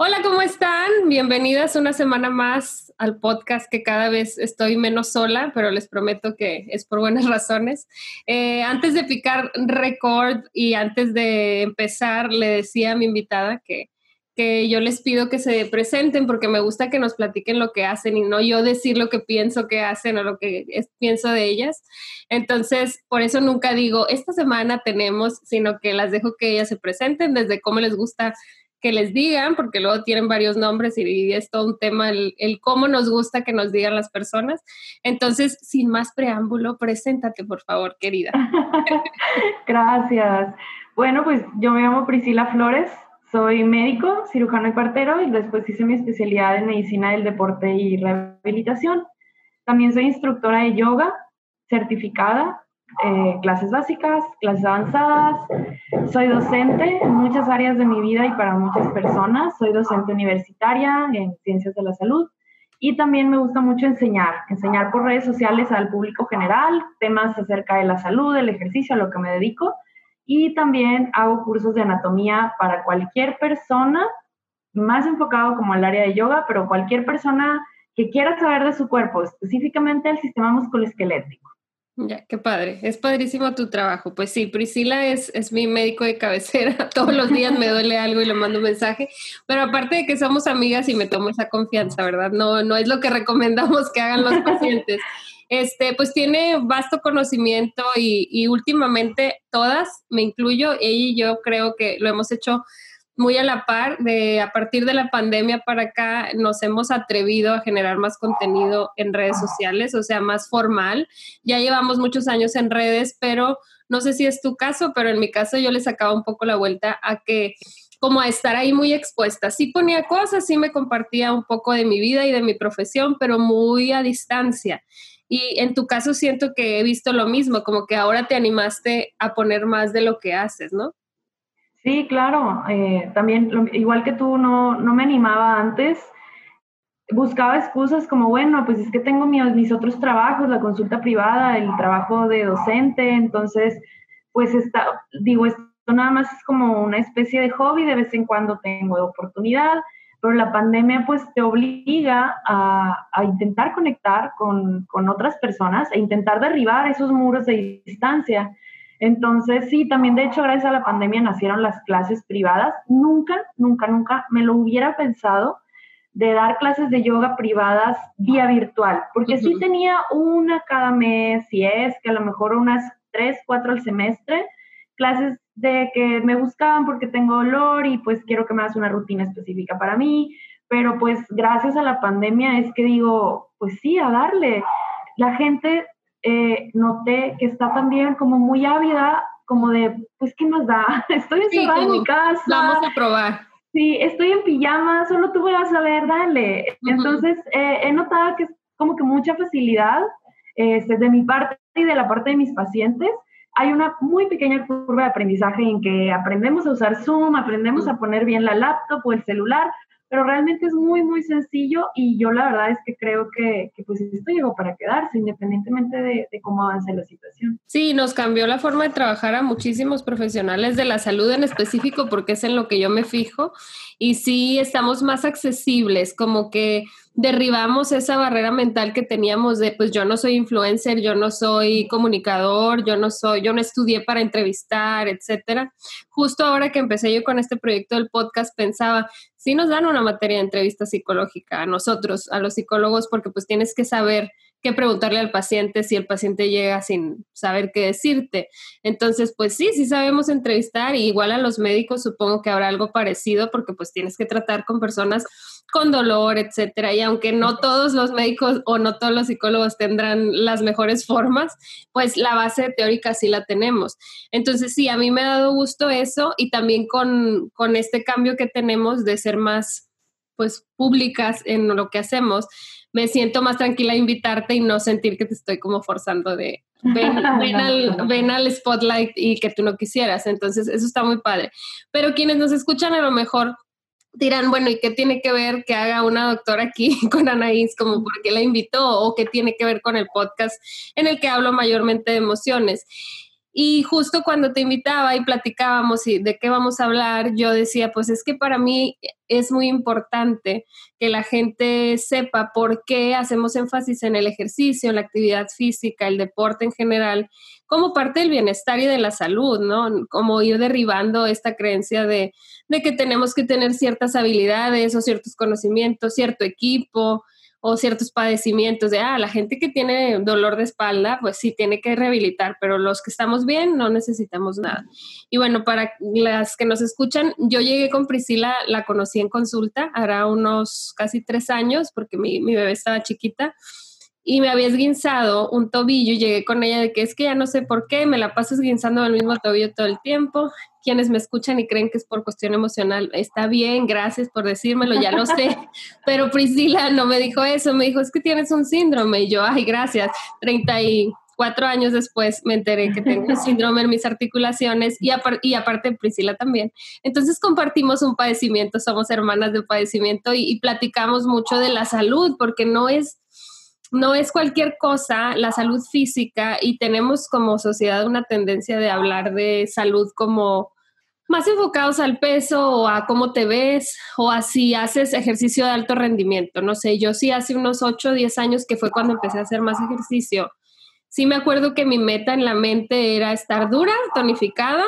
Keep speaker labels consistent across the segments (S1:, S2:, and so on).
S1: Hola, ¿cómo están? Bienvenidas una semana más al podcast que cada vez estoy menos sola, pero les prometo que es por buenas razones. Eh, antes de picar record y antes de empezar, le decía a mi invitada que, que yo les pido que se presenten porque me gusta que nos platiquen lo que hacen y no yo decir lo que pienso que hacen o lo que pienso de ellas. Entonces, por eso nunca digo, esta semana tenemos, sino que las dejo que ellas se presenten desde cómo les gusta que les digan, porque luego tienen varios nombres y, es todo un tema el, cómo nos gusta que nos digan las personas. Entonces, sin más preámbulo, preséntate, por favor, querida.
S2: Gracias. Bueno, pues yo me llamo Priscila Flores, soy médico, cirujano y partero y después hice mi especialidad en medicina del deporte y rehabilitación. También soy instructora de yoga certificada eh, clases básicas, clases avanzadas. Soy docente en muchas áreas de mi vida y para muchas personas. Soy docente universitaria en ciencias de la salud y también me gusta mucho enseñar, enseñar por redes sociales al público general, temas acerca de la salud, del ejercicio, a lo que me dedico. Y también hago cursos de anatomía para cualquier persona, más enfocado como al área de yoga, pero cualquier persona que quiera saber de su cuerpo, específicamente el sistema musculoesquelético.
S1: Ya, qué padre. Es padrísimo tu trabajo. Pues sí, Priscila es, es mi médico de cabecera. Todos los días me duele algo y le mando un mensaje. Pero aparte de que somos amigas y me tomo esa confianza, ¿verdad? No, no es lo que recomendamos que hagan los pacientes. Este, pues tiene vasto conocimiento y, y últimamente todas, me incluyo, ella y yo creo que lo hemos hecho muy a la par de a partir de la pandemia para acá nos hemos atrevido a generar más contenido en redes sociales, o sea, más formal. Ya llevamos muchos años en redes, pero no sé si es tu caso, pero en mi caso yo le sacaba un poco la vuelta a que como a estar ahí muy expuesta. Sí ponía cosas, sí me compartía un poco de mi vida y de mi profesión, pero muy a distancia. Y en tu caso siento que he visto lo mismo, como que ahora te animaste a poner más de lo que haces, ¿no?
S2: Sí, claro. Eh, también, igual que tú, no, no me animaba antes. Buscaba excusas como, bueno, pues es que tengo mis, otros trabajos, la consulta privada, el trabajo de docente, entonces, pues está, digo, esto nada más es como una especie de hobby, de vez en cuando tengo oportunidad, pero la pandemia pues te obliga a, a intentar conectar con, con, otras personas, e intentar derribar esos muros de distancia. Entonces, sí, también de hecho, gracias a la pandemia nacieron las clases privadas. Nunca, nunca, nunca me lo hubiera pensado de dar clases de yoga privadas vía virtual, porque sí tenía una cada mes, si es que a lo mejor unas tres, cuatro al semestre, clases de que me buscaban porque tengo dolor y pues quiero que me hagas una rutina específica para mí, pero pues gracias a la pandemia es que digo, pues sí, a darle. La gente eh, noté que está también como muy ávida, como de, pues, ¿qué nos da? Estoy encerrada en mi casa.
S1: Vamos a probar.
S2: Sí, estoy en pijama, solo tú vas a ver, dale. Entonces, eh, he notado que es como que mucha facilidad este, de mi parte y de la parte de mis pacientes. Hay una muy pequeña curva de aprendizaje en que aprendemos a usar Zoom, aprendemos a poner bien la laptop o el celular, pero realmente es muy, muy sencillo y yo la verdad es que creo que, pues esto llegó para quedarse, independientemente de, de, cómo avance la situación.
S1: Sí, nos cambió la forma de trabajar a muchísimos profesionales de la salud en específico porque es en lo que yo me fijo y sí estamos más accesibles, como que derribamos esa barrera mental que teníamos de, pues yo no soy influencer, yo no soy comunicador, yo no soy, yo no estudié para entrevistar, etcétera. Justo ahora que empecé yo con este proyecto del podcast, pensaba, sí nos dan una materia de entrevista psicológica a nosotros, a los psicólogos, porque pues tienes que saber qué preguntarle al paciente si el paciente llega sin saber qué decirte. Entonces, pues sí, sí sabemos entrevistar y igual a los médicos supongo que habrá algo parecido porque pues tienes que tratar con personas con dolor, etcétera. Y aunque no todos los médicos o no todos los psicólogos tendrán las mejores formas, pues la base teórica sí la tenemos. Entonces, sí, a mí me ha dado gusto eso y también con, con este cambio que tenemos de ser más pues públicas en lo que hacemos, me siento más tranquila a invitarte y no sentir que te estoy como forzando de ven, ven, al, ven al spotlight y que tú no quisieras. Entonces, eso está muy padre. Pero quienes nos escuchan a lo mejor dirán, bueno, ¿y qué tiene que ver que haga una doctora aquí con Anaís? Como por qué la invitó o qué tiene que ver con el podcast en el que hablo mayormente de emociones. Y justo cuando te invitaba y platicábamos y de qué vamos a hablar, yo decía, pues es que para mí es muy importante que la gente sepa por qué hacemos énfasis en el ejercicio, en la actividad física, el deporte en general, como parte del bienestar y de la salud, ¿no? Como ir derribando esta creencia de, de que tenemos que tener ciertas habilidades o ciertos conocimientos, cierto equipo, o ciertos padecimientos de, ah, la gente que tiene dolor de espalda, pues sí tiene que rehabilitar, pero los que estamos bien no necesitamos nada. Y bueno, para las que nos escuchan, yo llegué con Priscila, la conocí en consulta, hará unos casi tres años, porque mi, mi bebé estaba chiquita y me había esguinzado un tobillo y llegué con ella de que es que ya no sé por qué, me la paso esguinzando el mismo tobillo todo el tiempo. Quienes me escuchan y creen que es por cuestión emocional, está bien, gracias por decírmelo, ya lo sé. Pero Priscila no me dijo eso, me dijo, es que tienes un síndrome. Y yo, ay, gracias. 34 años después me enteré que tengo un síndrome en mis articulaciones y, y aparte Priscila también. Entonces compartimos un padecimiento, somos hermanas de padecimiento y platicamos mucho de la salud, porque no es no es cualquier cosa la salud física y tenemos como sociedad una tendencia de hablar de salud como más enfocados al peso o a cómo te ves o a si haces ejercicio de alto rendimiento. No sé, yo sí hace unos 8 o 10 años que fue cuando empecé a hacer más ejercicio. Sí me acuerdo que mi meta en la mente era estar dura, tonificada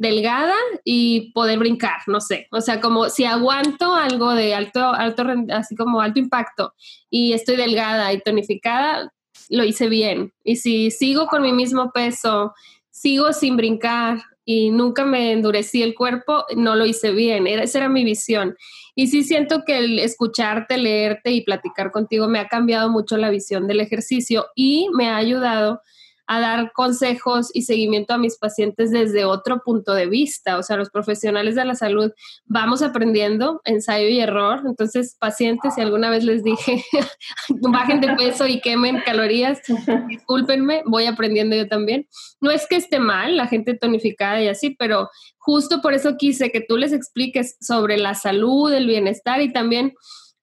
S1: delgada y poder brincar, no sé. O sea, como si aguanto algo de alto, alto, así como alto impacto y estoy delgada y tonificada, lo hice bien. Y si sigo con mi mismo peso, sigo sin brincar y nunca me endurecí el cuerpo, no lo hice bien. Era, esa era mi visión. Y sí siento que el escucharte, leerte y platicar contigo me ha cambiado mucho la visión del ejercicio y me ha ayudado a dar consejos y seguimiento a mis pacientes desde otro punto de vista. O sea, los profesionales de la salud vamos aprendiendo ensayo y error. Entonces, pacientes, si alguna vez les dije, bajen de peso y quemen calorías, discúlpenme, voy aprendiendo yo también. No es que esté mal la gente tonificada y así, pero justo por eso quise que tú les expliques sobre la salud, el bienestar y también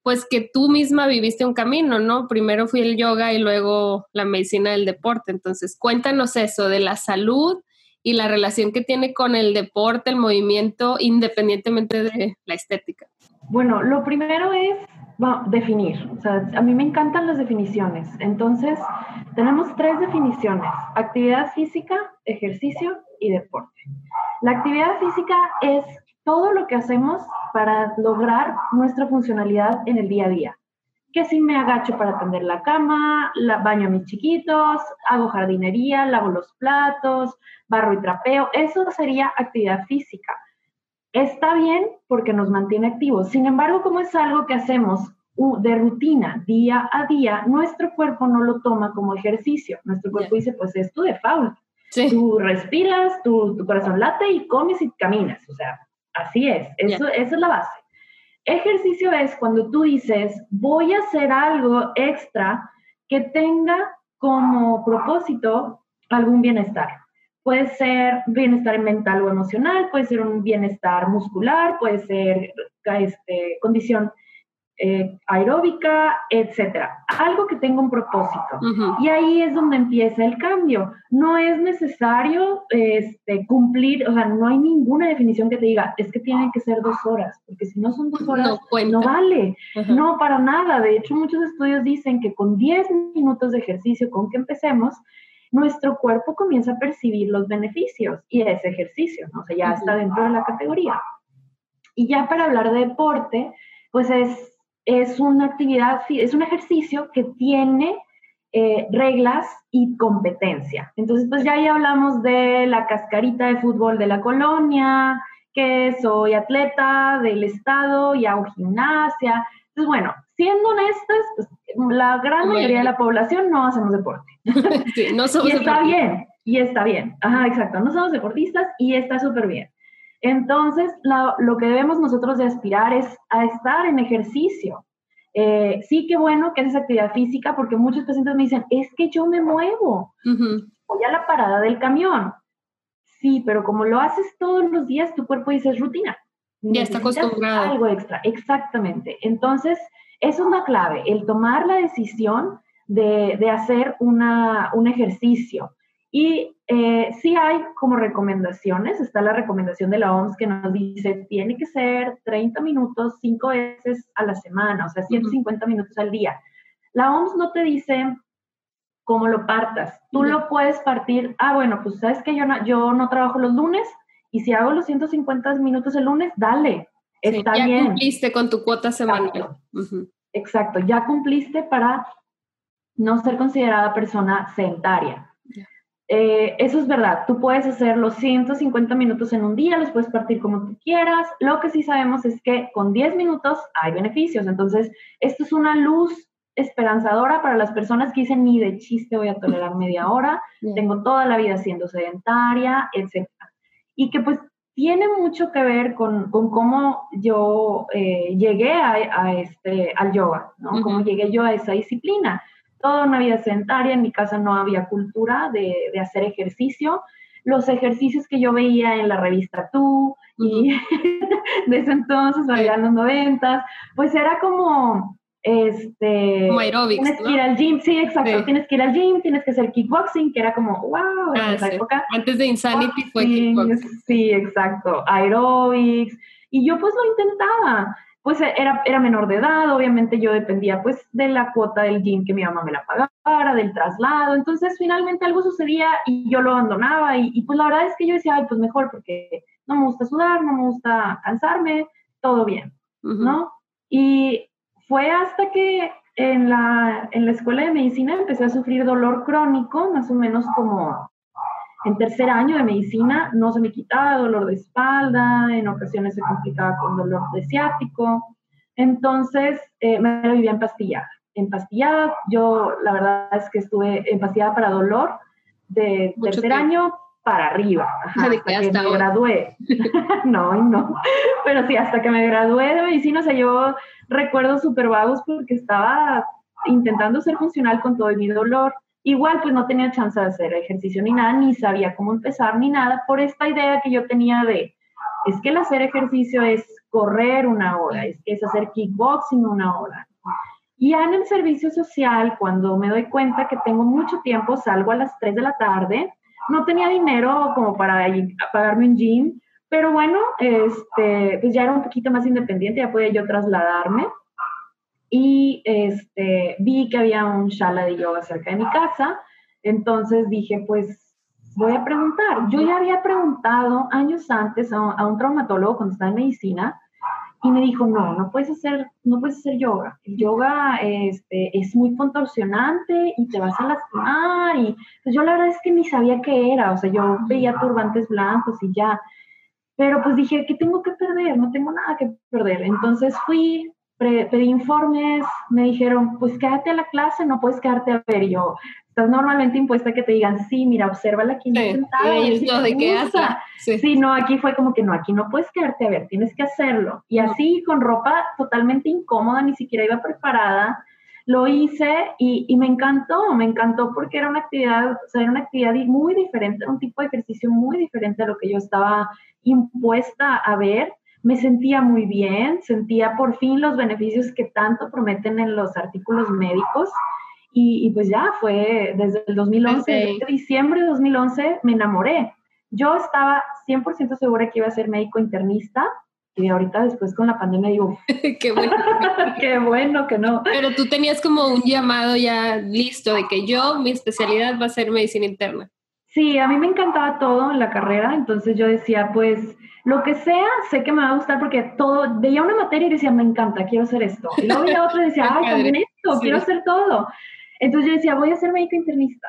S1: pues que tú misma viviste un camino, ¿no? Primero fui el yoga y luego la medicina del deporte. Entonces, cuéntanos eso de la salud y la relación que tiene con el deporte, el movimiento, independientemente de la estética.
S2: Bueno, lo primero es definir. O sea, a mí me encantan las definiciones. Entonces, tenemos tres definiciones. Actividad física, ejercicio y deporte. La actividad física es todo lo que hacemos para lograr nuestra funcionalidad en el día a día. Que si me agacho para atender la cama, la, baño a mis chiquitos, hago jardinería, lavo los platos, barro y trapeo, eso sería actividad física. Está bien porque nos mantiene activos. Sin embargo, como es algo que hacemos de rutina, día a día, nuestro cuerpo no lo toma como ejercicio. Nuestro cuerpo dice, pues es tu default. Tú respiras, tu, tu corazón late y comes y caminas. O sea, Así es, eso, esa es la base. Ejercicio es cuando tú dices, voy a hacer algo extra que tenga como propósito algún bienestar. Puede ser bienestar mental o emocional, puede ser un bienestar muscular, puede ser este, condición eh, aeróbica, etcétera. Algo que tenga un propósito. Y ahí es donde empieza el cambio. No es necesario este, cumplir, o sea, no hay ninguna definición que te diga, es que tienen que ser dos horas, porque si no son dos horas, no, vale. No, para nada. De hecho, muchos estudios dicen que con 10 minutos de ejercicio, con que empecemos, nuestro cuerpo comienza a percibir los beneficios y ese ejercicio, ¿no? o sea, ya está dentro de la categoría. Y ya para hablar de deporte, pues es es una actividad, es un ejercicio que tiene eh, reglas y competencia. Entonces, pues ya ahí hablamos de la cascarita de fútbol de la colonia, que soy atleta del estado y hago gimnasia. Entonces, bueno, siendo honestas, pues, la gran mayoría de la población no hacemos deporte.
S1: Sí, no somos
S2: y está bien, y está bien. Ajá, exacto. No somos deportistas y está súper bien. Entonces, lo que debemos nosotros de aspirar es a estar en ejercicio. Eh, sí, qué bueno que haces actividad física porque muchos pacientes me dicen, es que yo me muevo, voy a la parada del camión. Sí, pero como lo haces todos los días, tu cuerpo dice es rutina.
S1: Ya está acostumbrado.
S2: Algo extra, exactamente. Entonces, eso es la clave, el tomar la decisión de, de hacer una, un ejercicio. Y eh, sí hay como recomendaciones, está la recomendación de la OMS que nos dice, tiene que ser 30 minutos cinco veces a la semana, o sea, 150 minutos al día. La OMS no te dice cómo lo partas, tú lo puedes partir, ah, bueno, pues sabes que yo no, yo no trabajo los lunes y si hago los 150 minutos el lunes, dale, está
S1: ya
S2: bien.
S1: Ya cumpliste con tu cuota semanal.
S2: Exacto, ya cumpliste para no ser considerada persona sedentaria. Eh, eso es verdad, tú puedes hacer los 150 minutos en un día, los puedes partir como tú quieras. Lo que sí sabemos es que con 10 minutos hay beneficios. Entonces, esto es una luz esperanzadora para las personas que dicen ni de chiste voy a tolerar media hora, tengo toda la vida siendo sedentaria, etc. Y que pues tiene mucho que ver con, con cómo yo eh, llegué a, este, al yoga, ¿no? Cómo llegué yo a esa disciplina toda una vida sedentaria, en mi casa no había cultura de, de hacer ejercicio. Los ejercicios que yo veía en la revista Tú y desde entonces, en los noventas, pues era como, este...
S1: Como aerobics,
S2: Tienes que ir al gym, sí, exacto, tienes que ir al gym, tienes que hacer kickboxing, que era como, wow, en ah, esa época.
S1: Antes de Insanity fue kickboxing.
S2: Sí, exacto, aerobics, y yo pues lo intentaba, pues era, era menor de edad, obviamente yo dependía pues de la cuota del gym que mi mamá me la pagara, del traslado, entonces finalmente algo sucedía y yo lo abandonaba y, pues la verdad es que yo decía, ay, pues mejor porque no me gusta sudar, no me gusta cansarme, todo bien, ¿no? Y fue hasta que en la, en la escuela de medicina empecé a sufrir dolor crónico, más o menos como en tercer año de medicina no se me quitaba dolor de espalda, en ocasiones se complicaba con dolor de ciático. Entonces eh, me vivía empastillada. Empastillada, yo la verdad es que estuve empastillada para dolor de tercer año para arriba, hasta que me gradué. no, no, pero sí, hasta que me gradué de medicina, o sea, yo recuerdo súper vagos porque estaba intentando ser funcional con todo mi dolor Igual pues no tenía chance de hacer ejercicio ni nada, ni sabía cómo empezar ni nada por esta idea que yo tenía de, es que el hacer ejercicio es correr una hora, es que es hacer kickboxing una hora. Y ya en el servicio social, cuando me doy cuenta que tengo mucho tiempo, salgo a las 3 de la tarde, no tenía dinero como para pagarme un gym, pero bueno, este, pues ya era un poquito más independiente, ya podía yo trasladarme y este, vi que había un shala de yoga cerca de mi casa, entonces dije, pues voy a preguntar. Yo ya había preguntado años antes a, un traumatólogo cuando estaba en medicina y me dijo, no, no puedes hacer, no puedes hacer yoga. Yoga este, es muy contorsionante y te vas a lastimar. Y pues yo la verdad es que ni sabía qué era, o sea, yo veía turbantes blancos y ya. Pero pues dije, ¿qué tengo que perder? No tengo nada que perder. Entonces fui, pedí informes, me dijeron, pues quédate a la clase, no puedes quedarte a ver. yo, estás normalmente impuesta a que te digan, sí, mira, observa aquí sí,
S1: sentada. de qué
S2: Sí. sí. no, aquí fue como que no, aquí no puedes quedarte a ver, tienes que hacerlo. Y así, con ropa totalmente incómoda, ni siquiera iba preparada, lo hice y, y, me encantó, me encantó porque era una actividad, o sea, era una actividad muy diferente, un tipo de ejercicio muy diferente a lo que yo estaba impuesta a ver me sentía muy bien, sentía por fin los beneficios que tanto prometen en los artículos médicos. Y, pues ya fue desde el 2011, desde diciembre de 2011 me enamoré. Yo estaba 100% segura que iba a ser médico internista y ahorita después con la pandemia digo,
S1: qué bueno.
S2: qué bueno que no.
S1: Pero tú tenías como un llamado ya listo de que yo, mi especialidad va a ser medicina interna.
S2: Sí, a mí me encantaba todo en la carrera, entonces yo decía, pues lo que sea, sé que me va a gustar porque todo, veía una materia y decía, me encanta, quiero hacer esto. Y luego veía otra y decía, ay, también esto, quiero hacer todo. Entonces yo decía, voy a ser médico internista.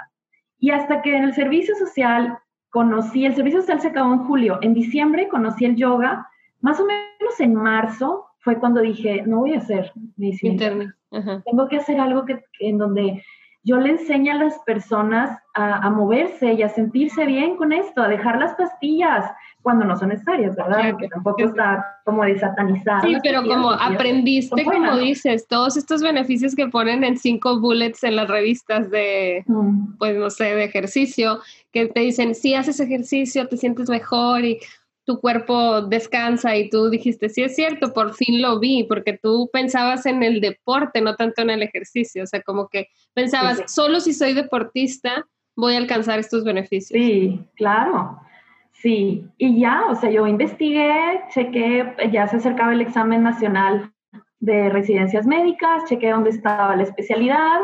S2: Y hasta que en el servicio social conocí, el servicio social se acabó en julio, en diciembre conocí el yoga, más o menos en marzo fue cuando dije, no voy a hacer medicina interna. Tengo que hacer algo que, en donde yo le enseño a las personas a, moverse y a sentirse bien con esto, a dejar las pastillas cuando no son necesarias, ¿verdad? Porque tampoco está como de satanizar.
S1: Sí, pero como aprendiste, como dices, todos estos beneficios que ponen en cinco bullets en las revistas de, mm. pues no sé, de ejercicio, que te dicen, si haces ejercicio, te sientes mejor y tu cuerpo descansa y tú dijiste, sí es cierto, por fin lo vi, porque tú pensabas en el deporte, no tanto en el ejercicio, o sea, como que pensabas, solo si soy deportista voy a alcanzar estos beneficios.
S2: Sí, claro. Sí, y ya, o sea, yo investigué, chequé, ya se acercaba el examen nacional de residencias médicas, chequé dónde estaba la especialidad,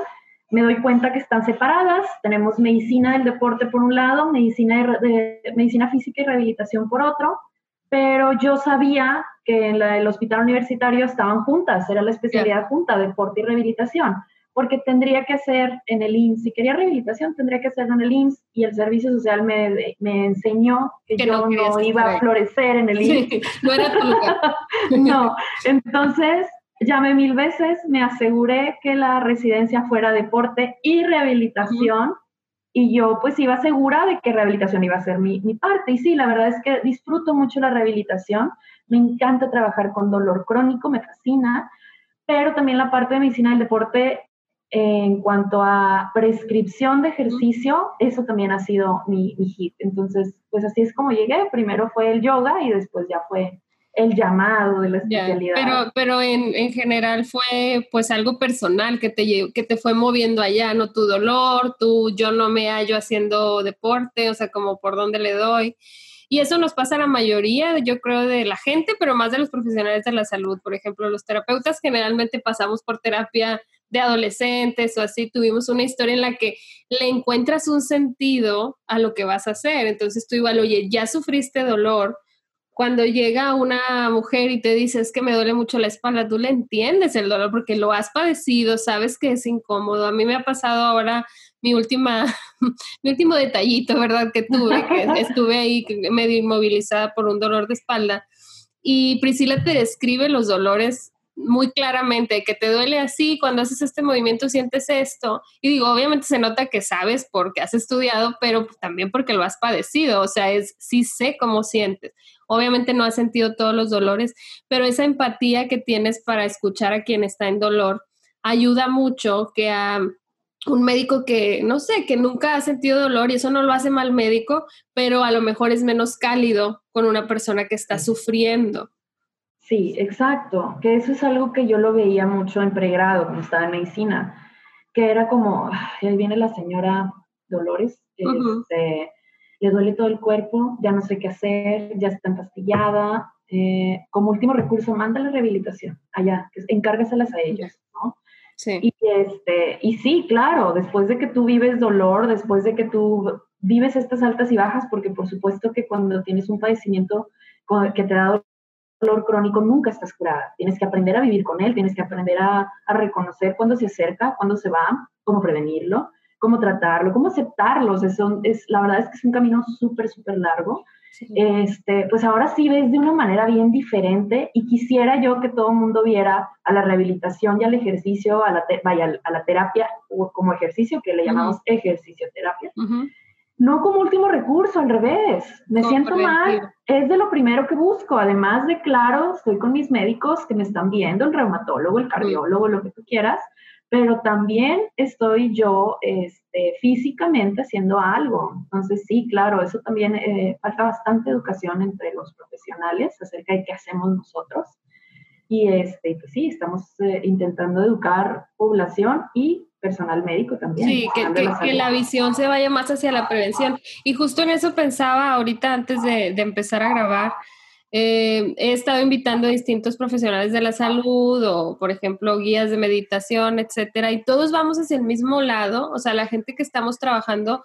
S2: me doy cuenta que están separadas. Tenemos medicina del deporte por un lado, medicina, de, medicina física y rehabilitación por otro, pero yo sabía que en el hospital universitario estaban juntas, era la especialidad junta, deporte y rehabilitación, porque tendría que hacer en el IMSS, si quería rehabilitación, tendría que hacerlo en el IMSS y el servicio social me, me enseñó que, yo no, iba a florecer en el IMSS.
S1: no era tu lugar.
S2: no, entonces llamé mil veces, me aseguré que la residencia fuera deporte y rehabilitación. Y yo pues iba segura de que rehabilitación iba a ser mi, mi, parte. Y sí, la verdad es que disfruto mucho la rehabilitación. Me encanta trabajar con dolor crónico, me fascina. Pero también la parte de medicina del deporte en cuanto a prescripción de ejercicio, eso también ha sido mi, mi hit. Entonces, pues así es como llegué. Primero fue el yoga y después ya fue el llamado de la especialidad.
S1: pero pero en, en, general fue pues algo personal que te, que te fue moviendo allá, no tu dolor, tú, yo no me hallo haciendo deporte, o sea, como por dónde le doy. Y eso nos pasa a la mayoría, yo creo, de la gente, pero más de los profesionales de la salud. Por ejemplo, los terapeutas generalmente pasamos por terapia de adolescentes o así, tuvimos una historia en la que le encuentras un sentido a lo que vas a hacer. Entonces tú igual, oye, ya sufriste dolor, cuando llega una mujer y te dice es que me duele mucho la espalda, tú le entiendes el dolor porque lo has padecido, sabes que es incómodo. A mí me ha pasado ahora mi última, mi último detallito, ¿verdad? Que tuve, que estuve ahí medio inmovilizada por un dolor de espalda. Y Priscila te describe los dolores muy claramente, que te duele así, cuando haces este movimiento sientes esto. Y digo, obviamente se nota que sabes porque has estudiado, pero también porque lo has padecido, o sea, es sí sé cómo sientes. Obviamente no has sentido todos los dolores, pero esa empatía que tienes para escuchar a quien está en dolor ayuda mucho que a un médico que, no sé, que nunca ha sentido dolor y eso no lo hace mal médico, pero a lo mejor es menos cálido con una persona que está sufriendo.
S2: Sí, exacto, que eso es algo que yo lo veía mucho en pregrado, cuando estaba en medicina, que era como, ahí viene la señora Dolores, este, le duele todo el cuerpo, ya no sé qué hacer, ya está empastillada, eh, como último recurso, manda la rehabilitación allá, encárgaselas a ellos, ¿no? Sí. Y, este, y sí, claro, después de que tú vives dolor, después de que tú vives estas altas y bajas, porque por supuesto que cuando tienes un padecimiento que te da dolor crónico nunca estás curada. Tienes que aprender a vivir con él, tienes que aprender a, reconocer cuándo se acerca, cuándo se va, cómo prevenirlo, cómo tratarlo, cómo aceptarlos. Es, es, la verdad es que es un camino súper, súper largo. Este, pues ahora sí ves de una manera bien diferente y quisiera yo que todo el mundo viera a la rehabilitación y al ejercicio, a la, vaya, a la terapia como ejercicio, que le llamamos ejercicio terapia no como último recurso, al revés. Me siento mal, es de lo primero que busco. Además de, claro, estoy con mis médicos que me están viendo, el reumatólogo, el cardiólogo, lo que tú quieras, pero también estoy yo este, físicamente haciendo algo. Entonces, sí, claro, eso también eh, falta bastante educación entre los profesionales acerca de qué hacemos nosotros. Y este, pues sí, estamos eh, intentando educar población y personal médico también.
S1: Sí, que, la, visión se vaya más hacia la prevención. Y justo en eso pensaba ahorita antes de, empezar a grabar. Eh, he estado invitando a distintos profesionales de la salud o, por ejemplo, guías de meditación, etcétera, y todos vamos hacia el mismo lado. O sea, la gente que estamos trabajando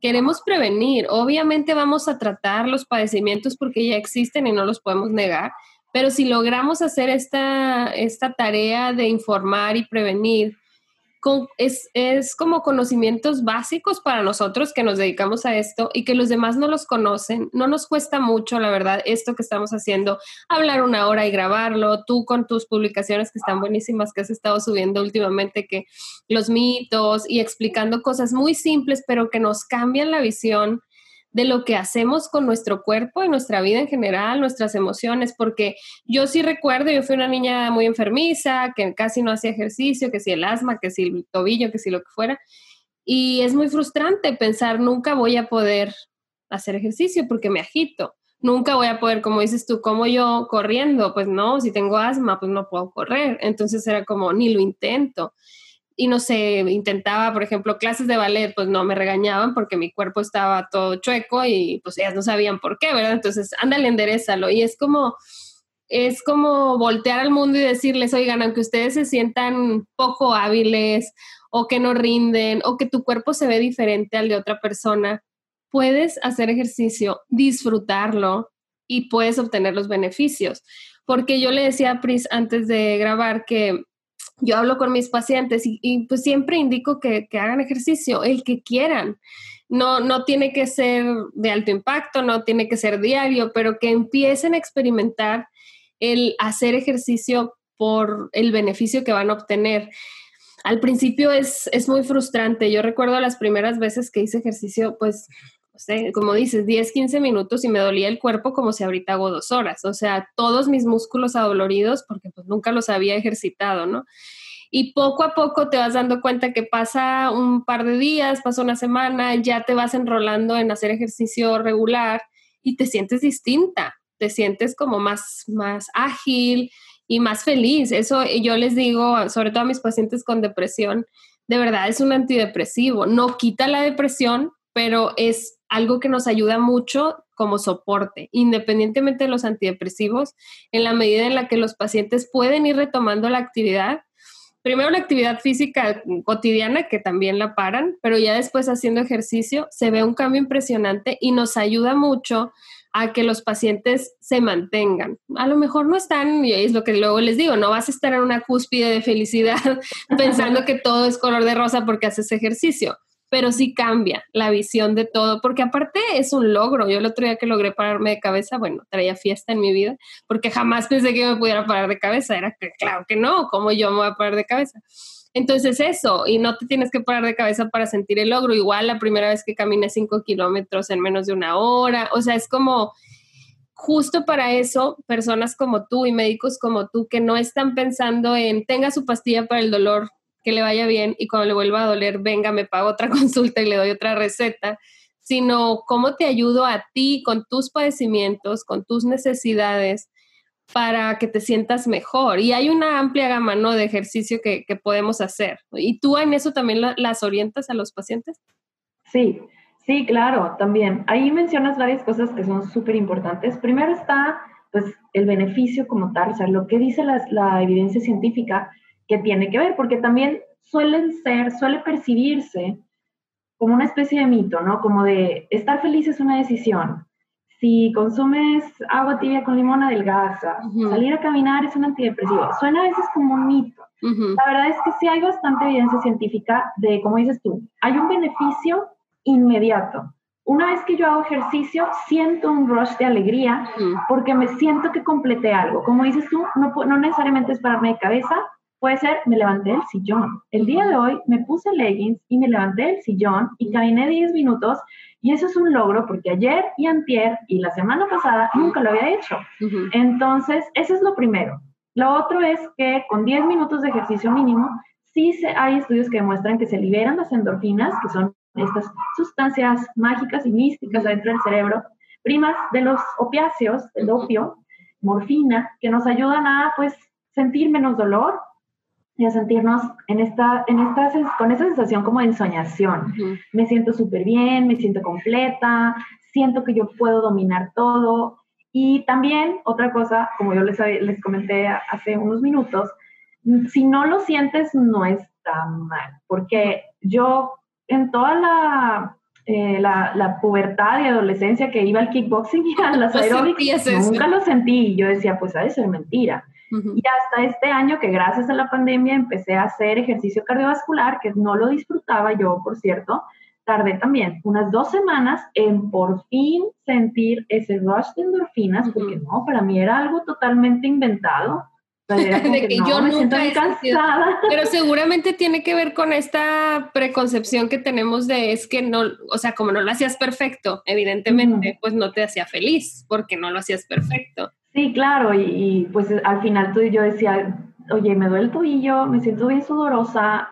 S1: queremos prevenir. Obviamente vamos a tratar los padecimientos porque ya existen y no los podemos negar, pero si logramos hacer esta, esta tarea de informar y prevenir, es, es como conocimientos básicos para nosotros que nos dedicamos a esto y que los demás no los conocen. No nos cuesta mucho, la verdad, esto que estamos haciendo, hablar una hora y grabarlo, tú con tus publicaciones que están buenísimas que has estado subiendo últimamente, que los mitos y explicando cosas muy simples, pero que nos cambian la visión de lo que hacemos con nuestro cuerpo y nuestra vida en general, nuestras emociones, porque yo sí recuerdo, yo fui una niña muy enfermiza, que casi no hacía ejercicio, que si el asma, que si el tobillo, que si lo que fuera, y es muy frustrante pensar, nunca voy a poder hacer ejercicio porque me agito. Nunca voy a poder, como dices tú, como yo corriendo, pues no, si tengo asma, pues no puedo correr. Entonces era como, ni lo intento y no sé, intentaba, por ejemplo, clases de ballet, pues no me regañaban porque mi cuerpo estaba todo chueco y pues ellas no sabían por qué, ¿verdad? Entonces, ándale, enderezalo. Y es como, es como voltear al mundo y decirles, oigan, aunque ustedes se sientan poco hábiles o que no rinden o que tu cuerpo se ve diferente al de otra persona, puedes hacer ejercicio, disfrutarlo y puedes obtener los beneficios. Porque yo le decía a Pris antes de grabar que yo hablo con mis pacientes y, pues siempre indico que, hagan ejercicio, el que quieran. No, no tiene que ser de alto impacto, no tiene que ser diario, pero que empiecen a experimentar el hacer ejercicio por el beneficio que van a obtener. Al principio es, es muy frustrante. Yo recuerdo las primeras veces que hice ejercicio, pues como dices, 10, 15 minutos y me dolía el cuerpo como si ahorita hago dos horas. O sea, todos mis músculos adoloridos porque pues nunca los había ejercitado, ¿no? Y poco a poco te vas dando cuenta que pasa un par de días, pasa una semana, ya te vas enrolando en hacer ejercicio regular y te sientes distinta, te sientes como más, más ágil y más feliz. Eso yo les digo, sobre todo a mis pacientes con depresión, de verdad es un antidepresivo. No quita la depresión, pero es algo que nos ayuda mucho como soporte, independientemente de los antidepresivos, en la medida en la que los pacientes pueden ir retomando la actividad. Primero la actividad física cotidiana, que también la paran, pero ya después haciendo ejercicio se ve un cambio impresionante y nos ayuda mucho a que los pacientes se mantengan. A lo mejor no están, y es lo que luego les digo, no vas a estar en una cúspide de felicidad pensando que todo es color de rosa porque haces ejercicio pero sí cambia la visión de todo, porque aparte es un logro. Yo el otro día que logré pararme de cabeza, bueno, traía fiesta en mi vida, porque jamás pensé que me pudiera parar de cabeza. Era que, claro que no, como yo me voy a parar de cabeza? Entonces eso, y no te tienes que parar de cabeza para sentir el logro. Igual la primera vez que caminé cinco kilómetros en menos de una hora, o sea, es como justo para eso, personas como tú y médicos como tú que no están pensando en tenga su pastilla para el dolor que le vaya bien y cuando le vuelva a doler, venga, me pago otra consulta y le doy otra receta, sino cómo te ayudo a ti con tus padecimientos, con tus necesidades para que te sientas mejor. Y hay una amplia gama ¿no? de ejercicio que, podemos hacer. ¿Y tú en eso también las orientas a los pacientes?
S2: Sí, sí, claro, también. Ahí mencionas varias cosas que son súper importantes. Primero está pues el beneficio como tal, o sea, lo que dice la, la evidencia científica que tiene que ver, porque también suelen ser, suele percibirse como una especie de mito, ¿no? Como de estar feliz es una decisión. Si consumes agua tibia con limón adelgaza, salir a caminar es un antidepresivo. Suena a veces como un mito. La verdad es que sí hay bastante evidencia científica de, como dices tú, hay un beneficio inmediato. Una vez que yo hago ejercicio, siento un rush de alegría porque me siento que completé algo. Como dices tú, no, no necesariamente es pararme de cabeza, Puede ser, me levanté del sillón. El día de hoy me puse leggings y me levanté del sillón y caminé 10 minutos y eso es un logro porque ayer y antier y la semana pasada nunca lo había hecho. Entonces, eso es lo primero. Lo otro es que con 10 minutos de ejercicio mínimo, sí se, hay estudios que demuestran que se liberan las endorfinas, que son estas sustancias mágicas y místicas dentro del cerebro, primas de los opiáceos, el opio, morfina, que nos ayudan a pues sentir menos dolor, y a sentirnos en esta, en esta, con esa sensación como de ensoñación. Me siento súper bien, me siento completa, siento que yo puedo dominar todo. Y también otra cosa, como yo les, les comenté hace unos minutos, si no lo sientes no está mal, porque yo en toda la, eh, la, la, pubertad y adolescencia que iba al kickboxing y a las aeróbicas, nunca lo sentí. Yo decía, pues ha de ser mentira. Y hasta este año, que gracias a la pandemia empecé a hacer ejercicio cardiovascular, que no lo disfrutaba yo, por cierto, tardé también unas dos semanas en por fin sentir ese rush de endorfinas, porque no, para mí era algo totalmente inventado.
S1: de que, yo nunca he cansada. Pero seguramente tiene que ver con esta preconcepción que tenemos de es que no, o sea, como no lo hacías perfecto, evidentemente, pues no te hacía feliz porque no lo hacías perfecto.
S2: Sí, claro, y, pues al final tú y yo decía, oye, me duele el tobillo, me siento bien sudorosa,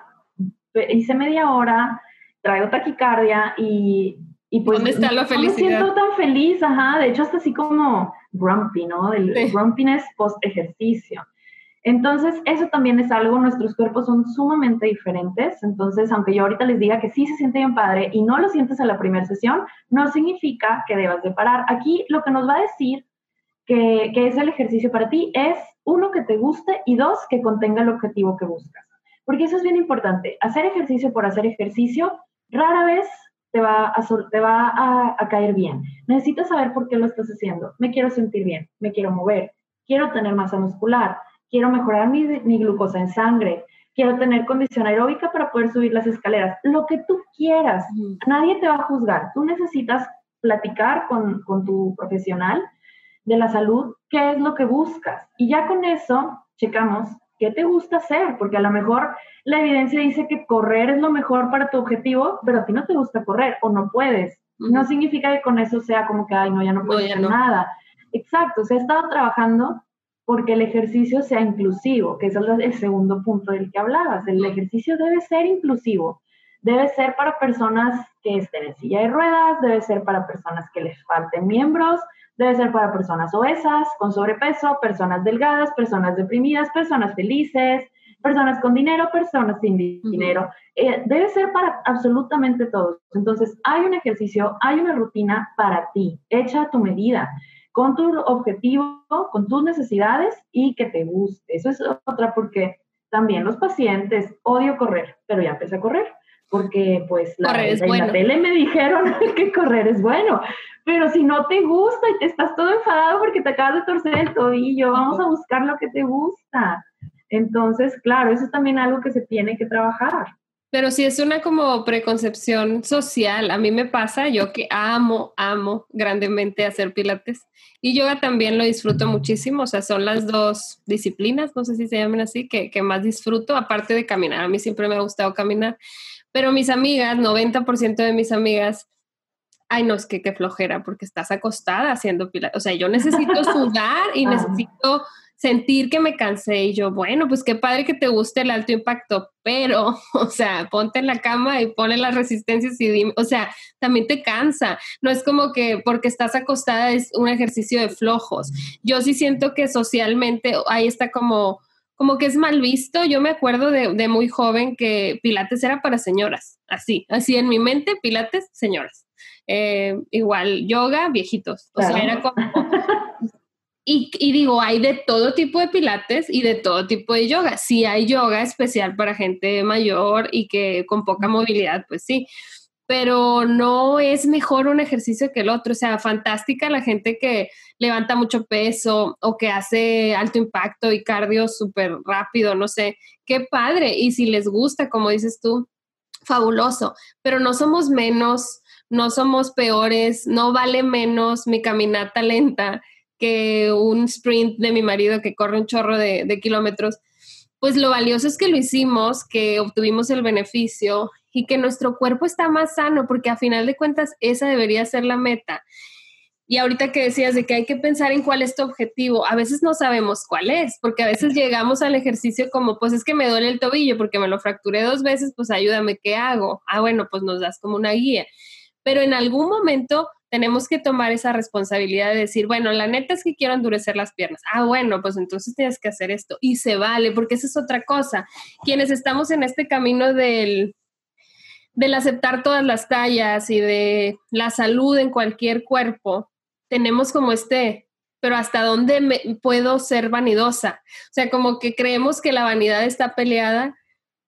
S2: hice media hora, traigo taquicardia y, y pues
S1: ¿Dónde está la felicidad?
S2: No me siento tan feliz, ajá, de hecho hasta así como grumpy, ¿no? El grumpiness post ejercicio. Entonces, eso también es algo, nuestros cuerpos son sumamente diferentes, entonces, aunque yo ahorita les diga que sí se siente bien padre y no lo sientes en la primera sesión, no significa que debas de parar. Aquí lo que nos va a decir que, que es el ejercicio para ti es, uno, que te guste y dos, que contenga el objetivo que buscas. Porque eso es bien importante. Hacer ejercicio por hacer ejercicio rara vez te va, a, te va a, a caer bien. Necesitas saber por qué lo estás haciendo. Me quiero sentir bien, me quiero mover, quiero tener masa muscular, quiero mejorar mi, mi glucosa en sangre, quiero tener condición aeróbica para poder subir las escaleras, lo que tú quieras. Nadie te va a juzgar. Tú necesitas platicar con, con, tu profesional de la salud, qué es lo que buscas. Y ya con eso checamos qué te gusta hacer, porque a lo mejor la evidencia dice que correr es lo mejor para tu objetivo, pero a ti no te gusta correr o no puedes. No significa que con eso sea como que, ay, no, ya no puedo hacer nada. Exacto, se ha estado trabajando porque el ejercicio sea inclusivo, que es el segundo punto del que hablabas. El ejercicio debe ser inclusivo, debe ser para personas que estén en silla de ruedas, debe ser para personas que les falten miembros, debe ser para personas obesas, con sobrepeso, personas delgadas, personas deprimidas, personas felices, personas con dinero, personas sin dinero. Eh, debe ser para absolutamente todos. Entonces, hay un ejercicio, hay una rutina para ti, hecha a tu medida con tu objetivo, con tus necesidades y que te guste. Eso es otra porque también los pacientes, odio correr, pero ya empecé a correr porque pues la, la tele me dijeron que correr es bueno, pero si no te gusta y te estás todo enfadado porque te acabas de torcer el tobillo, vamos a buscar lo que te gusta. Entonces, claro, eso es también algo que se tiene que trabajar.
S1: Pero sí es una como preconcepción social. A mí me pasa, yo que amo, amo grandemente hacer pilates. Y yoga también lo disfruto muchísimo. O sea, son las dos disciplinas, no sé si se llaman así, que, que más disfruto, aparte de caminar. A mí siempre me ha gustado caminar. Pero mis amigas, 90% de mis amigas, ay, no, es que qué flojera, porque estás acostada haciendo pilates. O sea, yo necesito sudar y necesito sentir que me cansé y yo, bueno, pues qué padre que te guste el alto impacto, pero, o sea, ponte en la cama y ponle las resistencias y dime, o sea, también te cansa. No es como que porque estás acostada es un ejercicio de flojos. Yo sí siento que socialmente ahí está como, como que es mal visto. Yo me acuerdo de, muy joven que Pilates era para señoras, así, así en mi mente, Pilates, señoras. Eh, igual, yoga, viejitos. O sea, era como y, digo, hay de todo tipo de pilates y de todo tipo de yoga. Si hay yoga especial para gente mayor y que con poca movilidad, pues sí. Pero no es mejor un ejercicio que el otro. O sea, fantástica la gente que levanta mucho peso o que hace alto impacto y cardio súper rápido, no sé. Qué padre. Y si les gusta, como dices tú, fabuloso. Pero no somos menos, no somos peores, no vale menos mi caminata lenta que un sprint de mi marido que corre un chorro de, kilómetros, pues lo valioso es que lo hicimos, que obtuvimos el beneficio y que nuestro cuerpo está más sano, porque a final de cuentas esa debería ser la meta. Y ahorita que decías de que hay que pensar en cuál es tu objetivo, a veces no sabemos cuál es, porque a veces llegamos al ejercicio como, pues es que me duele el tobillo porque me lo fracturé dos veces, pues ayúdame, ¿qué hago? Ah, bueno, pues nos das como una guía. Pero en algún momento tenemos que tomar esa responsabilidad de decir, bueno, la neta es que quiero endurecer las piernas. Ah, bueno, pues entonces tienes que hacer esto. Y se vale, porque esa es otra cosa. Quienes estamos en este camino del, del aceptar todas las tallas y de la salud en cualquier cuerpo, tenemos como este, pero ¿hasta dónde me, puedo ser vanidosa? O sea, como que creemos que la vanidad está peleada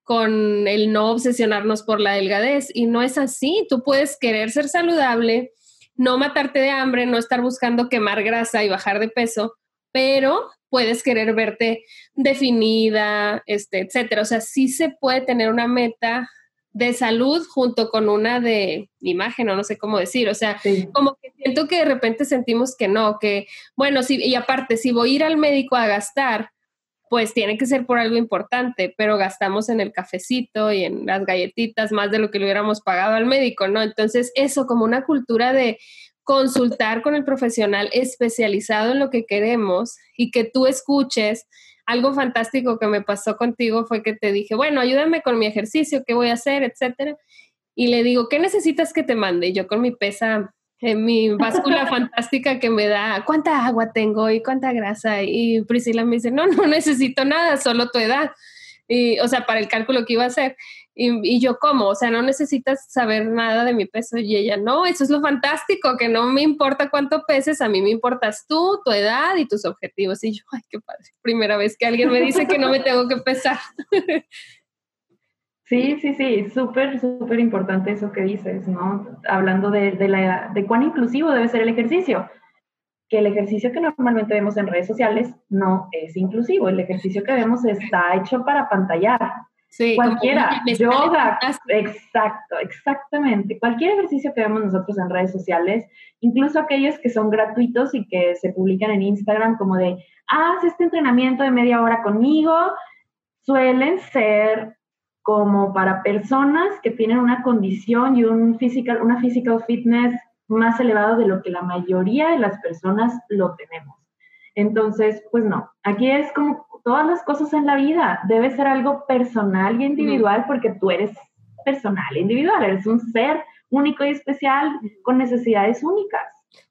S1: con el no obsesionarnos por la delgadez y no es así. Tú puedes querer ser saludable, no matarte de hambre, no estar buscando quemar grasa y bajar de peso, pero puedes querer verte definida, este, etcétera. O sea, sí se puede tener una meta de salud junto con una de imagen, o no sé cómo decir, o sea, como que siento que de repente sentimos que no, que bueno, sí, y aparte, si voy a ir al médico a gastar, pues tiene que ser por algo importante, pero gastamos en el cafecito y en las galletitas más de lo que le hubiéramos pagado al médico, ¿no? Entonces, eso como una cultura de consultar con el profesional especializado en lo que queremos y que tú escuches algo fantástico que me pasó contigo fue que te dije, bueno, ayúdame con mi ejercicio, qué voy a hacer, etcétera. Y le digo, ¿qué necesitas que te mande? Y yo con mi pesa, en mi báscula fantástica que me da, ¿cuánta agua tengo y cuánta grasa? Y Priscila me dice, no, no necesito nada, solo tu edad. Y, o sea, para el cálculo que iba a hacer. Y, yo, ¿cómo? O sea, no necesitas saber nada de mi peso. Y ella, no, eso es lo fantástico, que no me importa cuánto peses, a mí me importas tú, tu edad y tus objetivos. Y yo, ay, qué padre. Primera vez que alguien me dice que no me tengo que pesar.
S2: Sí, sí, sí, súper, súper importante eso que dices, ¿no? Hablando de, de, la, de cuán inclusivo debe ser el ejercicio. Que el ejercicio que normalmente vemos en redes sociales no es inclusivo. El ejercicio que vemos está hecho para pantallar Sí, Cualquiera, yoga, exacto, exactamente. Cualquier ejercicio que vemos nosotros en redes sociales, incluso aquellos que son gratuitos y que se publican en Instagram como de, haz este entrenamiento de media hora conmigo, suelen ser como para personas que tienen una condición y un physical, una physical fitness más elevado de lo que la mayoría de las personas lo tenemos. Entonces, pues no, aquí es como todas las cosas en la vida. Debe ser algo personal y individual porque tú eres personal e individual, eres un ser único y especial con necesidades únicas.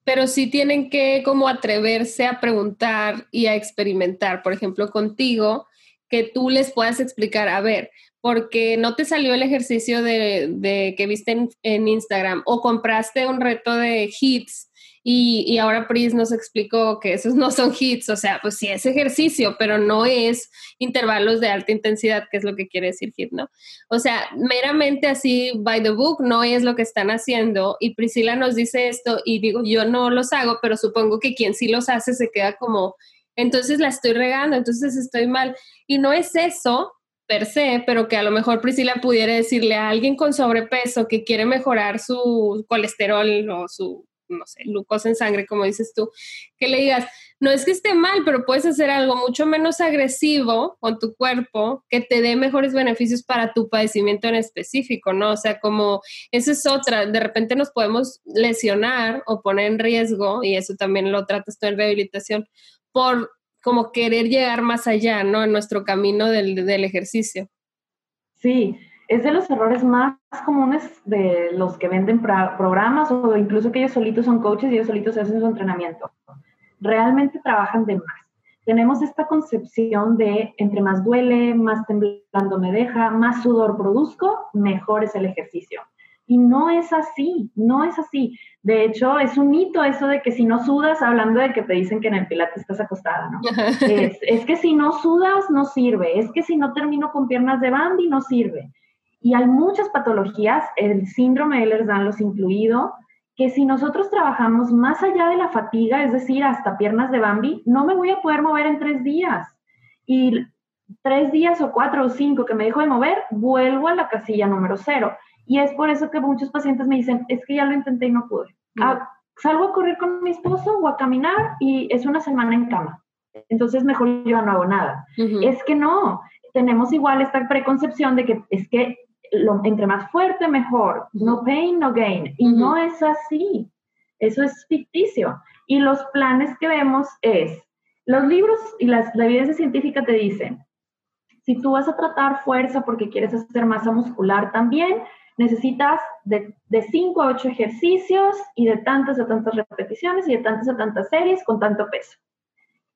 S1: Pero sí tienen que como atreverse a preguntar y a experimentar, por ejemplo, contigo, que tú les puedas explicar, a ver, porque no te salió el ejercicio de, que viste en, en, Instagram o compraste un reto de hits y, ahora Pris nos explicó que esos no son hits, o sea, pues sí es ejercicio, pero no es intervalos de alta intensidad, que es lo que quiere decir hit, ¿no? O sea, meramente así, by the book, no es lo que están haciendo. Y Priscila nos dice esto y digo, yo no los hago, pero supongo que quien sí los hace se queda como, entonces la estoy regando, entonces estoy mal. Y no es eso, per se, pero que a lo mejor Priscila pudiera decirle a alguien con sobrepeso que quiere mejorar su colesterol o su no sé, glucosa en sangre, como dices tú, que le digas, no es que esté mal, pero puedes hacer algo mucho menos agresivo con tu cuerpo que te dé mejores beneficios para tu padecimiento en específico, ¿no? O sea, como esa es otra, de repente nos podemos lesionar o poner en riesgo, y eso también lo tratas tú en rehabilitación, por como querer llegar más allá, ¿no? En nuestro camino del, del ejercicio.
S2: Sí, es de los errores más comunes de los que venden programas o incluso que ellos solitos son coaches y ellos solitos hacen su entrenamiento. Realmente trabajan de más. Tenemos esta concepción de entre más duele, más temblando me deja, más sudor produzco, mejor es el ejercicio. Y no es así, no es así. De hecho, es un mito eso de que si no sudas, hablando de que te dicen que en el pilates estás acostada, ¿no? es, es que si no sudas, no sirve. Es que si no termino con piernas de Bambi, no sirve. Y hay muchas patologías, el síndrome de Ehlers-Danlos incluido, que si nosotros trabajamos más allá de la fatiga, es decir, hasta piernas de Bambi, no me voy a poder mover en tres días. Y tres días o cuatro o cinco que me dejo de mover, vuelvo a la casilla número cero. Y es por eso que muchos pacientes me dicen, es que ya lo intenté y no pude. Ah, salgo a correr con mi esposo o a caminar y es una semana en cama. Entonces mejor yo no hago nada. Es que no, tenemos igual esta preconcepción de que es que entre más fuerte, mejor. No pain, no gain. Y no es así. Eso es ficticio. Y los planes que vemos es, los libros y las, la evidencia científica te dicen, si tú vas a tratar fuerza porque quieres hacer masa muscular también, necesitas de, de 5 a 8 ejercicios y de tantas a tantas repeticiones y de tantas a tantas series con tanto peso.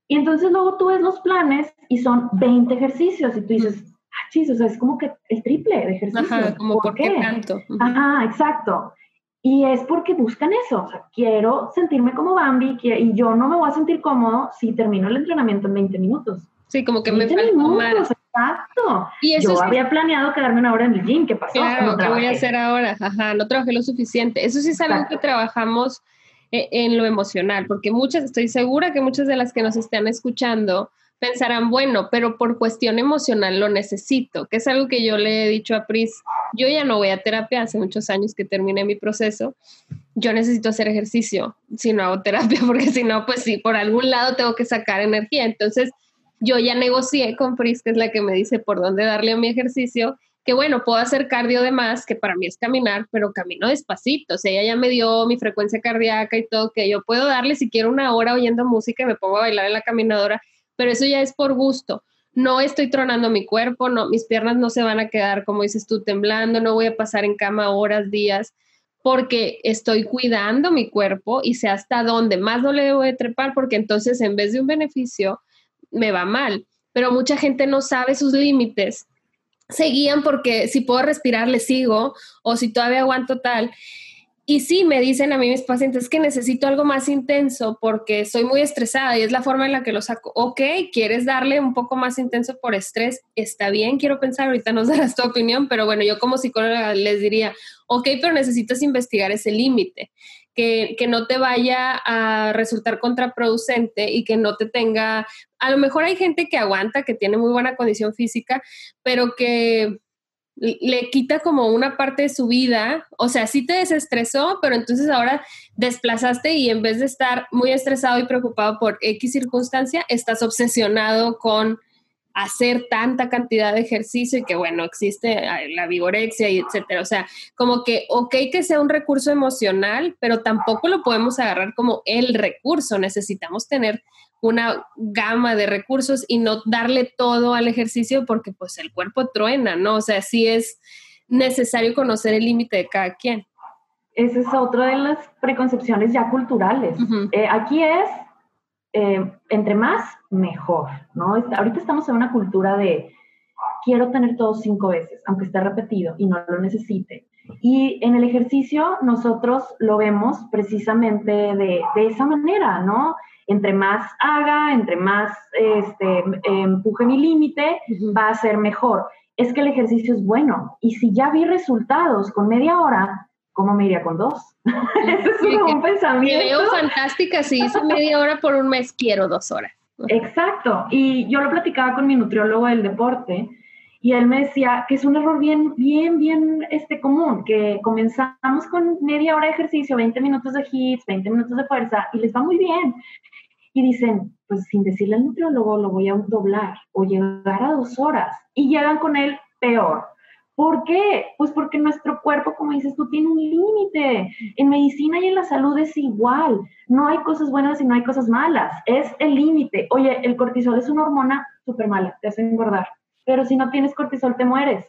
S2: Y entonces luego tú ves los planes y son 20 ejercicios y tú dices, o sea, es como que el triple de ejercicio.
S1: Ajá, como ¿por, qué? tanto?
S2: Ajá, exacto. Y es porque buscan eso, o sea, quiero sentirme como Bambi y yo no me voy a sentir cómodo si termino el entrenamiento en 20 minutos.
S1: Sí, como que me falta minutos,
S2: Exacto. Y eso yo había planeado quedarme una hora en el gym, ¿qué pasó?
S1: Claro, ¿qué voy a hacer ahora? Ajá, no trabajé lo suficiente. Eso sí es algo que trabajamos eh, en lo emocional, porque muchas, estoy segura que muchas de las que nos están escuchando pensarán, bueno, pero por cuestión emocional lo necesito, que es algo que yo le he dicho a Pris, yo ya no voy a terapia, hace muchos años que terminé mi proceso, yo necesito hacer ejercicio si no hago terapia, porque si no, pues sí, por algún lado tengo que sacar energía. Entonces, yo ya negocié con Pris, que es la que me dice por dónde darle a mi ejercicio, que bueno, puedo hacer cardio de más, que para mí es caminar, pero camino despacito, o sea, ella ya me dio mi frecuencia cardíaca y todo, que yo puedo darle si quiero una hora oyendo música y me pongo a bailar en la caminadora, pero eso ya es por gusto. No estoy tronando mi cuerpo, no, mis piernas no se van a quedar, como dices tú, temblando, no voy a pasar en cama horas, días, porque estoy cuidando mi cuerpo y sé hasta dónde más no le debo de trepar, porque entonces en vez de un beneficio, me va mal. Pero mucha gente no sabe sus límites seguían porque si puedo respirar, le sigo, o si todavía aguanto tal. Y sí, me dicen a mí mis pacientes que necesito algo más intenso porque soy muy estresada y es la forma en la que lo saco. Ok, quieres darle un poco más intenso por estrés, está bien, quiero pensar, ahorita nos darás tu opinión, pero bueno, yo como psicóloga les diría, ok, pero necesitas investigar ese límite que, no te vaya a resultar contraproducente y que no te tenga, a lo mejor hay gente que aguanta, que tiene muy buena condición física, pero que le quita como una parte de su vida, o sea, sí te desestresó, pero entonces ahora desplazaste y en vez de estar muy estresado y preocupado por X circunstancia, estás obsesionado con hacer tanta cantidad de ejercicio y que bueno, existe la vigorexia y etcétera. O sea, como que, ok que sea un recurso emocional, pero tampoco lo podemos agarrar como el recurso. Necesitamos tener una gama de recursos y no darle todo al ejercicio porque pues el cuerpo truena, ¿no? O sea, sí es necesario conocer el límite de cada quien.
S2: Esa es otra de las preconcepciones ya culturales. Eh, aquí es eh, entre más, mejor, ¿no? Ahorita estamos en una cultura de quiero tener todo cinco veces, aunque esté repetido y no lo necesite. Y en el ejercicio nosotros lo vemos precisamente de, de esa manera, ¿no? Entre más haga, entre más este, empuje mi límite, va a ser mejor. Es que el ejercicio es bueno. Y si ya vi resultados con media hora, ¿cómo me iría con dos? Eso es un pensamiento.
S1: Me veo fantástica, si hice media hora por un mes, quiero dos horas.
S2: Exacto, y yo lo platicaba con mi nutriólogo del deporte y él me decía que es un error bien, bien, bien este, común, que comenzamos con media hora de ejercicio, 20 minutos de hits, 20 minutos de fuerza y les va muy bien. Y dicen, pues sin decirle al nutriólogo lo voy a doblar o llegar a dos horas y llegan con él peor ¿Por qué? Pues porque nuestro cuerpo, como dices tú, tiene un límite. En medicina y en la salud es igual. No hay cosas buenas y no hay cosas malas. Es el límite. Oye, el cortisol es una hormona súper mala, te hace engordar. Pero si no tienes cortisol, te mueres.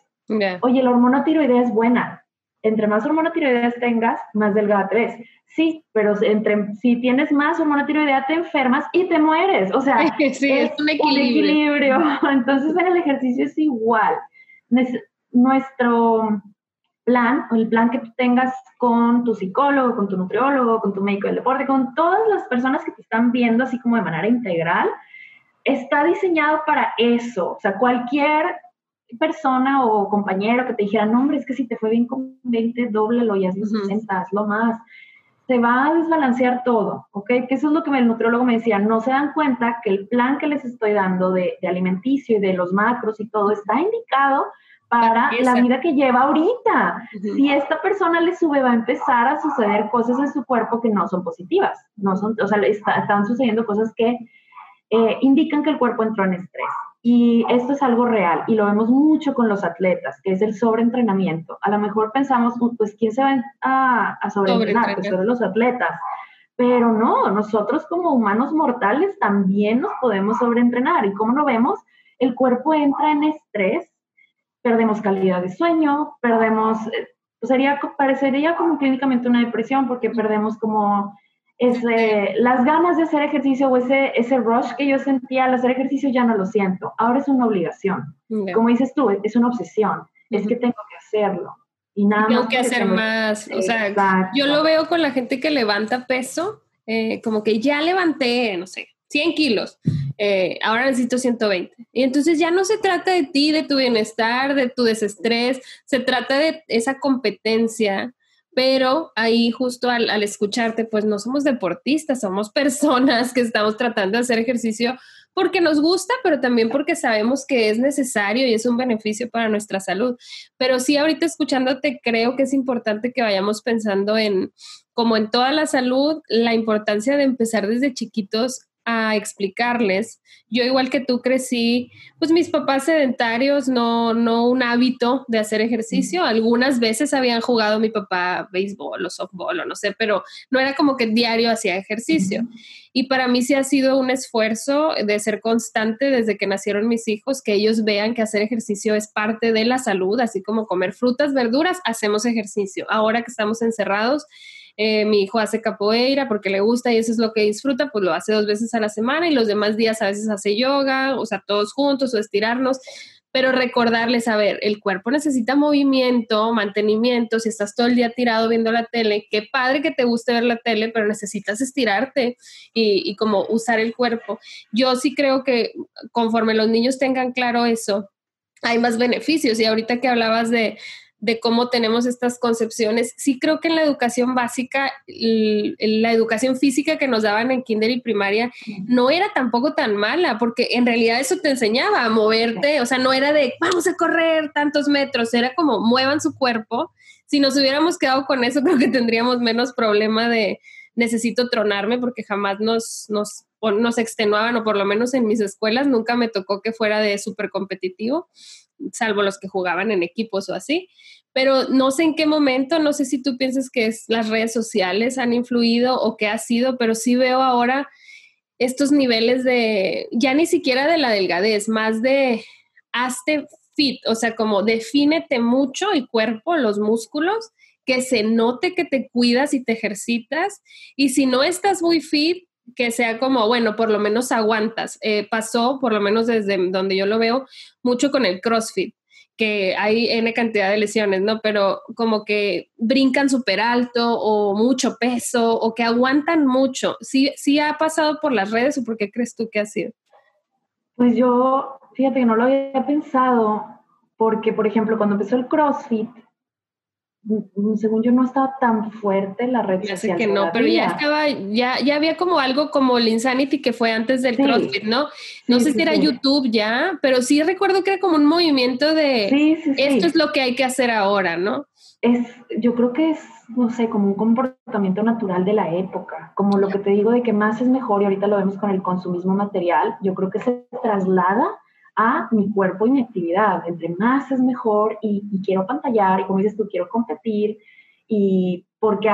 S2: Oye, la hormona tiroidea es buena. Entre más hormona tiroidea tengas, más delgada te Sí, pero entre, si tienes más hormona tiroidea, te enfermas y te mueres. O sea,
S1: sí, es, un equilibrio.
S2: Entonces, en el ejercicio es igual nuestro plan o el plan que tú tengas con tu psicólogo, con tu nutriólogo, con tu médico del deporte, con todas las personas que te están viendo así como de manera integral, está diseñado para eso. O sea, cualquier persona o compañero que te dijera, no, hombre, es que si te fue bien con 20, doblelo y hazlo 60, hazlo más. Se va a desbalancear todo, ¿ok? Que eso es lo que el nutriólogo me decía, no se dan cuenta que el plan que les estoy dando de, de alimenticio y de los macros y todo está indicado para la vida que lleva ahorita. Si esta persona le sube, va a empezar a suceder cosas en su cuerpo que no son positivas. No son, o sea, están sucediendo cosas que eh, indican que el cuerpo entró en estrés. Y esto es algo real y lo vemos mucho con los atletas, que es el sobreentrenamiento. A lo mejor pensamos, pues, ¿quién se va a, a sobreentrenar? Pues los atletas. Pero no, nosotros como humanos mortales también nos podemos sobreentrenar. ¿Y cómo lo vemos? El cuerpo entra en estrés perdemos calidad de sueño, perdemos, eh, sería, parecería como clínicamente una depresión porque perdemos como ese, las ganas de hacer ejercicio o ese, ese rush que yo sentía al hacer ejercicio ya no lo siento. Ahora es una obligación. Como dices tú, es una obsesión. Es que tengo que hacerlo. Y nada
S1: tengo que hacer más. O sea, yo lo veo con la gente que levanta peso, eh, como que ya levanté, no sé, 100 kilos, eh, ahora necesito 120. Y entonces ya no se trata de ti, de tu bienestar, de tu desestrés, se trata de esa competencia, pero ahí justo al, al escucharte, pues no somos deportistas, somos personas que estamos tratando de hacer ejercicio porque nos gusta, pero también porque sabemos que es necesario y es un beneficio para nuestra salud. Pero sí, ahorita escuchándote, creo que es importante que vayamos pensando en, como en toda la salud, la importancia de empezar desde chiquitos a explicarles. Yo igual que tú crecí, pues mis papás sedentarios, no, no un hábito de hacer ejercicio. Algunas veces habían jugado mi papá béisbol o softball o no sé, pero no era como que diario hacía ejercicio. Y para mí sí ha sido un esfuerzo de ser constante desde que nacieron mis hijos, que ellos vean que hacer ejercicio es parte de la salud, así como comer frutas, verduras, hacemos ejercicio. Ahora que estamos encerrados, eh, mi hijo hace capoeira porque le gusta y eso es lo que disfruta, pues lo hace dos veces a la semana y los demás días a veces hace yoga, o sea, todos juntos o estirarnos, pero recordarles, a ver, el cuerpo necesita movimiento, mantenimiento, si estás todo el día tirado viendo la tele, qué padre que te guste ver la tele, pero necesitas estirarte y, y como usar el cuerpo. Yo sí creo que conforme los niños tengan claro eso, hay más beneficios y ahorita que hablabas de de cómo tenemos estas concepciones. Sí creo que en la educación básica, la educación física que nos daban en kinder y primaria no era tampoco tan mala, porque en realidad eso te enseñaba a moverte, o sea, no era de vamos a correr tantos metros, era como muevan su cuerpo. Si nos hubiéramos quedado con eso, creo que tendríamos menos problema de necesito tronarme porque jamás nos, nos, nos extenuaban, o por lo menos en mis escuelas nunca me tocó que fuera de súper competitivo salvo los que jugaban en equipos o así. Pero no sé en qué momento, no sé si tú piensas que las redes sociales han influido o qué ha sido, pero sí veo ahora estos niveles de, ya ni siquiera de la delgadez, más de hazte fit, o sea, como defínete mucho el cuerpo, los músculos, que se note que te cuidas y te ejercitas. Y si no estás muy fit, que sea como, bueno, por lo menos aguantas. Eh, pasó, por lo menos desde donde yo lo veo, mucho con el CrossFit, que hay N cantidad de lesiones, ¿no? Pero como que brincan súper alto o mucho peso o que aguantan mucho. ¿Sí, ¿Sí ha pasado por las redes o por qué crees tú que ha sido?
S2: Pues yo, fíjate que no lo había pensado, porque, por ejemplo, cuando empezó el CrossFit, según yo no estaba tan fuerte la red
S1: ya sé que no, pero ya estaba, ya, ya había como algo como el Insanity que fue antes del CrossFit, ¿no? No sé si era YouTube ya, pero sí recuerdo que era como un movimiento de esto es lo que hay que hacer ahora, ¿no?
S2: Es, yo creo que es, no sé, como un comportamiento natural de la época, como lo que te digo de que más es mejor y ahorita lo vemos con el consumismo material, yo creo que se traslada a mi cuerpo y mi actividad. Entre más es mejor y, quiero pantallar y como dices tú, quiero competir y porque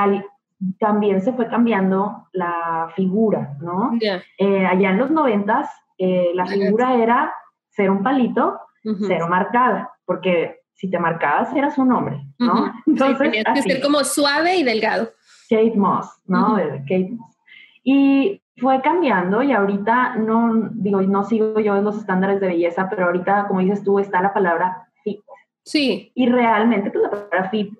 S2: también se fue cambiando la figura, ¿no? Eh, allá en los noventas, eh, la figura era ser un palito, cero marcada, porque si te marcabas eras un hombre, ¿no?
S1: Entonces, tenías que ser como suave y delgado.
S2: Kate Moss, ¿no? Kate Moss. Y fue cambiando y ahorita no, digo, no sigo yo en los estándares de belleza, pero ahorita, como dices tú, está la palabra fit.
S1: Sí.
S2: Y realmente, pues la palabra fit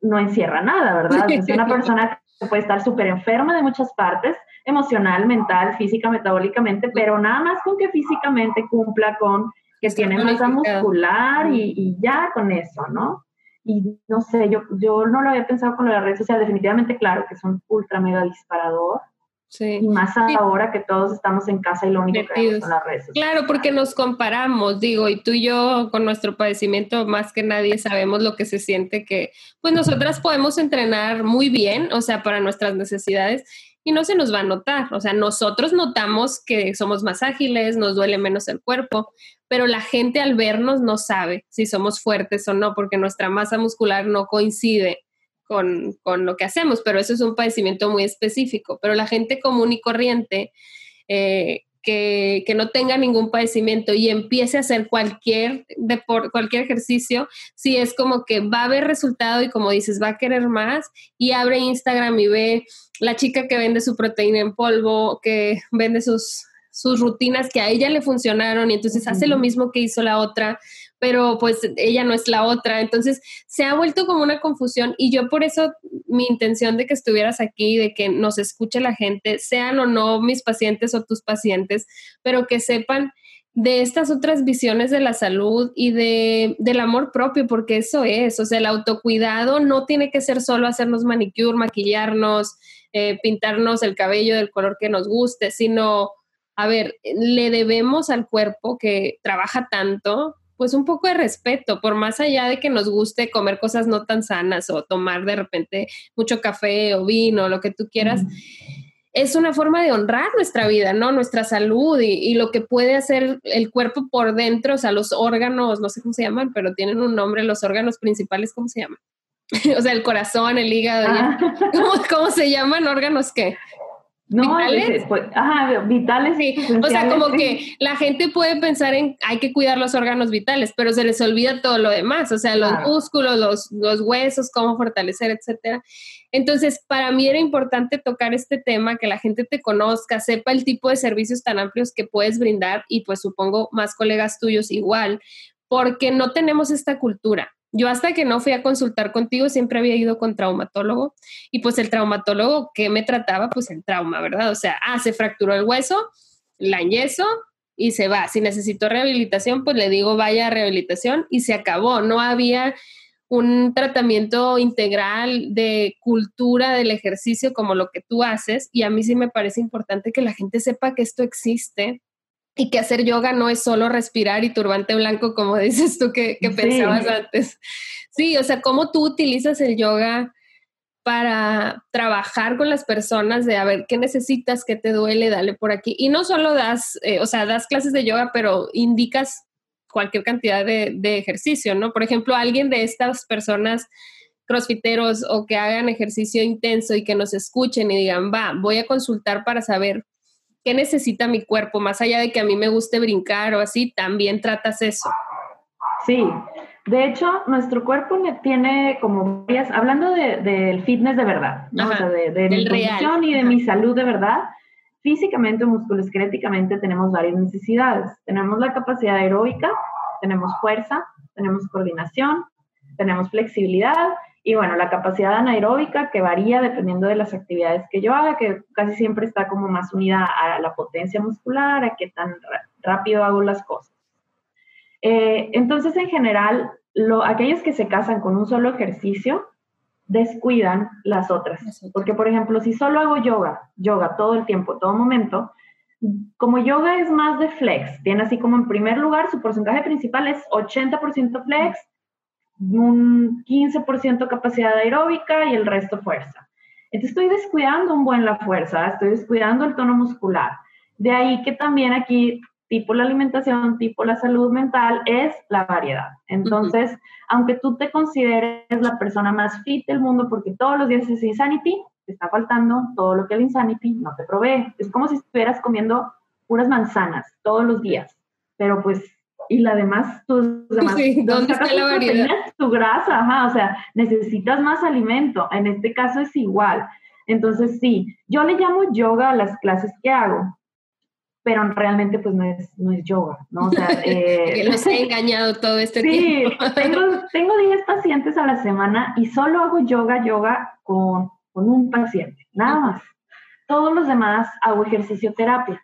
S2: no encierra nada, ¿verdad? Es una persona que puede estar súper enferma de muchas partes, emocional, mental, física, metabólicamente, pero nada más con que físicamente cumpla con que tiene masa muscular y, y, ya con eso, ¿no? Y no sé, yo, yo no lo había pensado con las redes sociales, definitivamente claro que es un ultra mega disparador, y más ahora que todos estamos en casa y lo único que vemos son las redes
S1: Claro, porque nos comparamos, digo, y tú y yo con nuestro padecimiento más que nadie sabemos lo que se siente que, pues nosotras podemos entrenar muy bien, o sea, para nuestras necesidades y no se nos va a notar, o sea, nosotros notamos que somos más ágiles, nos duele menos el cuerpo, pero la gente al vernos no sabe si somos fuertes o no, porque nuestra masa muscular no coincide con, lo que hacemos, pero eso es un padecimiento muy específico. Pero la gente común y corriente eh, que, no tenga ningún padecimiento y empiece a hacer cualquier deporte, cualquier ejercicio, sí es como que va a haber resultado y como dices, va a querer más y abre Instagram y ve la chica que vende su proteína en polvo, que vende sus, sus rutinas que a ella le funcionaron y entonces hace lo mismo que hizo la otra pero pues ella no es la otra. Entonces se ha vuelto como una confusión y yo por eso mi intención de que estuvieras aquí, de que nos escuche la gente, sean o no mis pacientes o tus pacientes, pero que sepan de estas otras visiones de la salud y de, del amor propio, porque eso es, o sea, el autocuidado no tiene que ser solo hacernos manicure, maquillarnos, eh, pintarnos el cabello del color que nos guste, sino, a ver, le debemos al cuerpo que trabaja tanto, pues un poco de respeto, por más allá de que nos guste comer cosas no tan sanas o tomar de repente mucho café o vino, lo que tú quieras es una forma de honrar nuestra vida, ¿no? Nuestra salud y, lo que puede hacer el cuerpo por dentro, o sea, los órganos, no sé cómo se llaman, pero tienen un nombre, los órganos principales, ¿cómo se llaman? o sea, el corazón, el hígado, ah. ¿cómo, se llaman? ¿Órganos qué?
S2: No, ¿Vitales? Pues, ajá, vitales.
S1: Sí, o sea, como que la gente puede pensar en hay que cuidar los órganos vitales, pero se les olvida todo lo demás, o sea, los músculos, los, los huesos, cómo fortalecer, etcétera. Entonces, para mí era importante tocar este tema, que la gente te conozca, sepa el tipo de servicios tan amplios que puedes brindar y pues supongo más colegas tuyos igual, porque no tenemos esta cultura. Yo hasta que no fui a consultar contigo siempre había ido con traumatólogo y pues el traumatólogo que me trataba pues el trauma, ¿verdad? O sea, ah, se fracturó el hueso, la yeso y se va. Si necesito rehabilitación, pues le digo vaya a rehabilitación y se acabó. No había un tratamiento integral de cultura del ejercicio como lo que tú haces y a mí sí me parece importante que la gente sepa que esto existe y que hacer yoga no es solo respirar y turbante blanco, como dices tú que, pensabas antes. Sí, o sea, cómo tú utilizas el yoga para trabajar con las personas de a ver qué necesitas, qué te duele, dale por aquí. Y no solo das, eh, o sea, das clases de yoga, pero indicas cualquier cantidad de, de, ejercicio, ¿no? Por ejemplo, alguien de estas personas crossfiteros o que hagan ejercicio intenso y que nos escuchen y digan, va, voy a consultar para saber qué necesita mi cuerpo, más allá de que a mí me guste brincar o así, también tratas eso.
S2: Sí, de hecho, nuestro cuerpo tiene como varias, hablando del fitness de verdad, ¿no? o sea, de, de mi y de mi salud de verdad, físicamente musculoesqueléticamente tenemos varias necesidades. Tenemos la capacidad aeróbica, tenemos fuerza, tenemos coordinación, tenemos flexibilidad y bueno, la capacidad anaeróbica que varía dependiendo de las actividades que yo haga, que casi siempre está como más unida a la potencia muscular, a qué tan rápido hago las cosas. Eh, entonces, en general, lo, aquellos que se casan con un solo ejercicio descuidan las otras. Porque, por ejemplo, si solo hago yoga, yoga todo el tiempo, todo momento, como yoga es más de flex, tiene así como en primer lugar su porcentaje principal es 80% flex, un 15% capacidad aeróbica y el resto fuerza. Entonces estoy descuidando un buen la fuerza, estoy descuidando el tono muscular. De ahí que también aquí, tipo la alimentación, tipo la salud mental, es la variedad. Entonces, aunque tú te consideres la persona más fit del mundo porque todos los días es Insanity, te está faltando todo lo que el Insanity no te provee. Es como si estuvieras comiendo puras manzanas todos los días, pero pues y la demás, tus demás,
S1: sí, ¿dónde está la variedad?
S2: Tu grasa, ajá, o sea, necesitas más alimento. En este caso es igual. Entonces, sí, yo le llamo yoga a las clases que hago, pero realmente pues no es, no es yoga, ¿no? O sea,
S1: eh, que los he engañado todo este
S2: sí,
S1: tiempo.
S2: tengo, tengo 10 pacientes a la semana y solo hago yoga, yoga con, con un paciente, nada más. Todos los demás hago ejercicio terapia.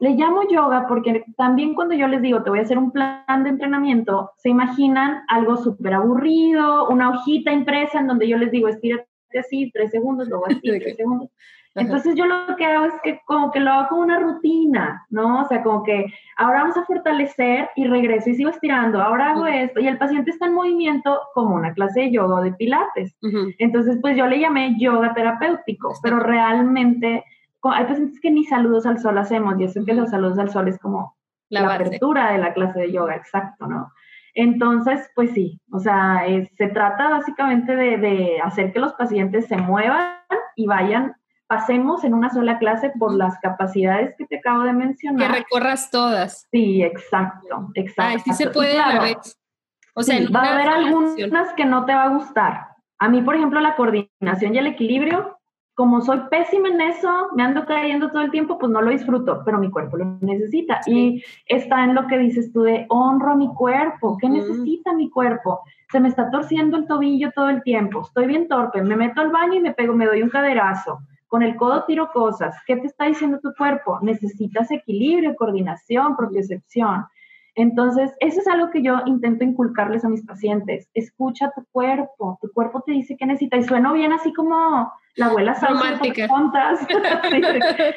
S2: Le llamo yoga porque también cuando yo les digo, te voy a hacer un plan de entrenamiento, se imaginan algo súper aburrido, una hojita impresa en donde yo les digo, estírate así, tres segundos, luego así, tres segundos. Entonces yo lo que hago es que como que lo hago como una rutina, ¿no? O sea, como que ahora vamos a fortalecer y regreso y sigo estirando, ahora hago esto y el paciente está en movimiento como una clase de yoga o de pilates. Entonces pues yo le llamé yoga terapéutico, pero realmente hay pacientes que ni saludos al sol hacemos, y eso que los saludos al sol es como la, apertura de la clase de yoga, exacto, ¿no? Entonces, pues sí, o sea, se trata básicamente de, de, hacer que los pacientes se muevan y vayan, pasemos en una sola clase por las capacidades que te acabo de mencionar.
S1: Que recorras todas.
S2: Sí, exacto, exacto.
S1: Ay, sí se puede a la vez.
S2: O sea, va a haber algunas que no te va a gustar. A mí, por ejemplo, la coordinación y el equilibrio como soy pésima en eso, me ando cayendo todo el tiempo, pues no lo disfruto, pero mi cuerpo lo necesita. Y está en lo que dices tú de honro a mi cuerpo. ¿Qué necesita mi cuerpo? Se me está torciendo el tobillo todo el tiempo. Estoy bien torpe. Me meto al baño y me pego, me doy un caderazo. con el codo tiro cosas. ¿Qué te está diciendo tu cuerpo? Necesitas equilibrio, coordinación, propiocepción. Entonces, eso es algo que yo intento inculcarles a mis pacientes. Escucha tu cuerpo, tu cuerpo te dice qué necesita. Y suena bien así como la abuela
S1: Romántica.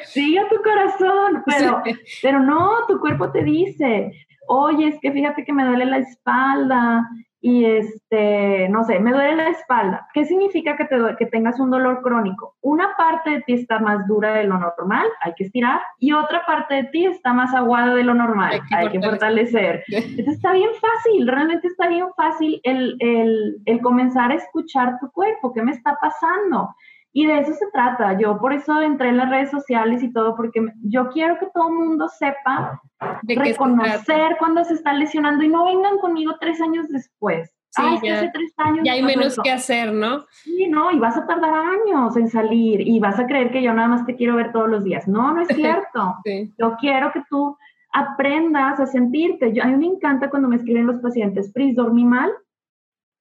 S2: Sigue tu corazón, pero, pero no, tu cuerpo te dice, oye, es que fíjate que me duele la espalda, y este, no sé, me duele la espalda. ¿Qué significa que, te, que tengas un dolor crónico? Una parte de ti está más dura de lo normal, hay que estirar, y otra parte de ti está más aguada de lo normal, hay que, fortalecer. Entonces está bien fácil, realmente está bien fácil el, el, el comenzar a escuchar tu cuerpo, ¿qué me está pasando? Y de eso se trata. Yo por eso entré en las redes sociales y todo, porque yo quiero que todo el mundo sepa de reconocer cuando se está lesionando y no vengan conmigo tres años después.
S1: Sí, ya, hace tres años. Ya hay menos que hacer, ¿no?
S2: Sí, no, y vas a tardar años en salir y vas a creer que yo nada más te quiero ver todos los días. No, no es cierto. Yo quiero que tú aprendas a sentirte. Yo, a mí me encanta cuando me escriben los pacientes, Pris, dormí mal,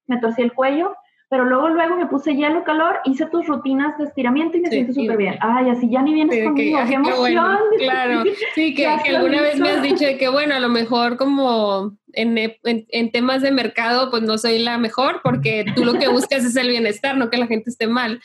S2: me torcí el cuello, pero luego, luego me puse hielo, calor, hice tus rutinas de estiramiento y me siento súper bien. Ay, así ya ni vienes conmigo, qué emoción.
S1: claro, sí, que, alguna vez me has dicho que, bueno, a lo mejor como en, en, temas de mercado, pues no soy la mejor, porque tú lo que buscas es el bienestar, no que la gente esté mal.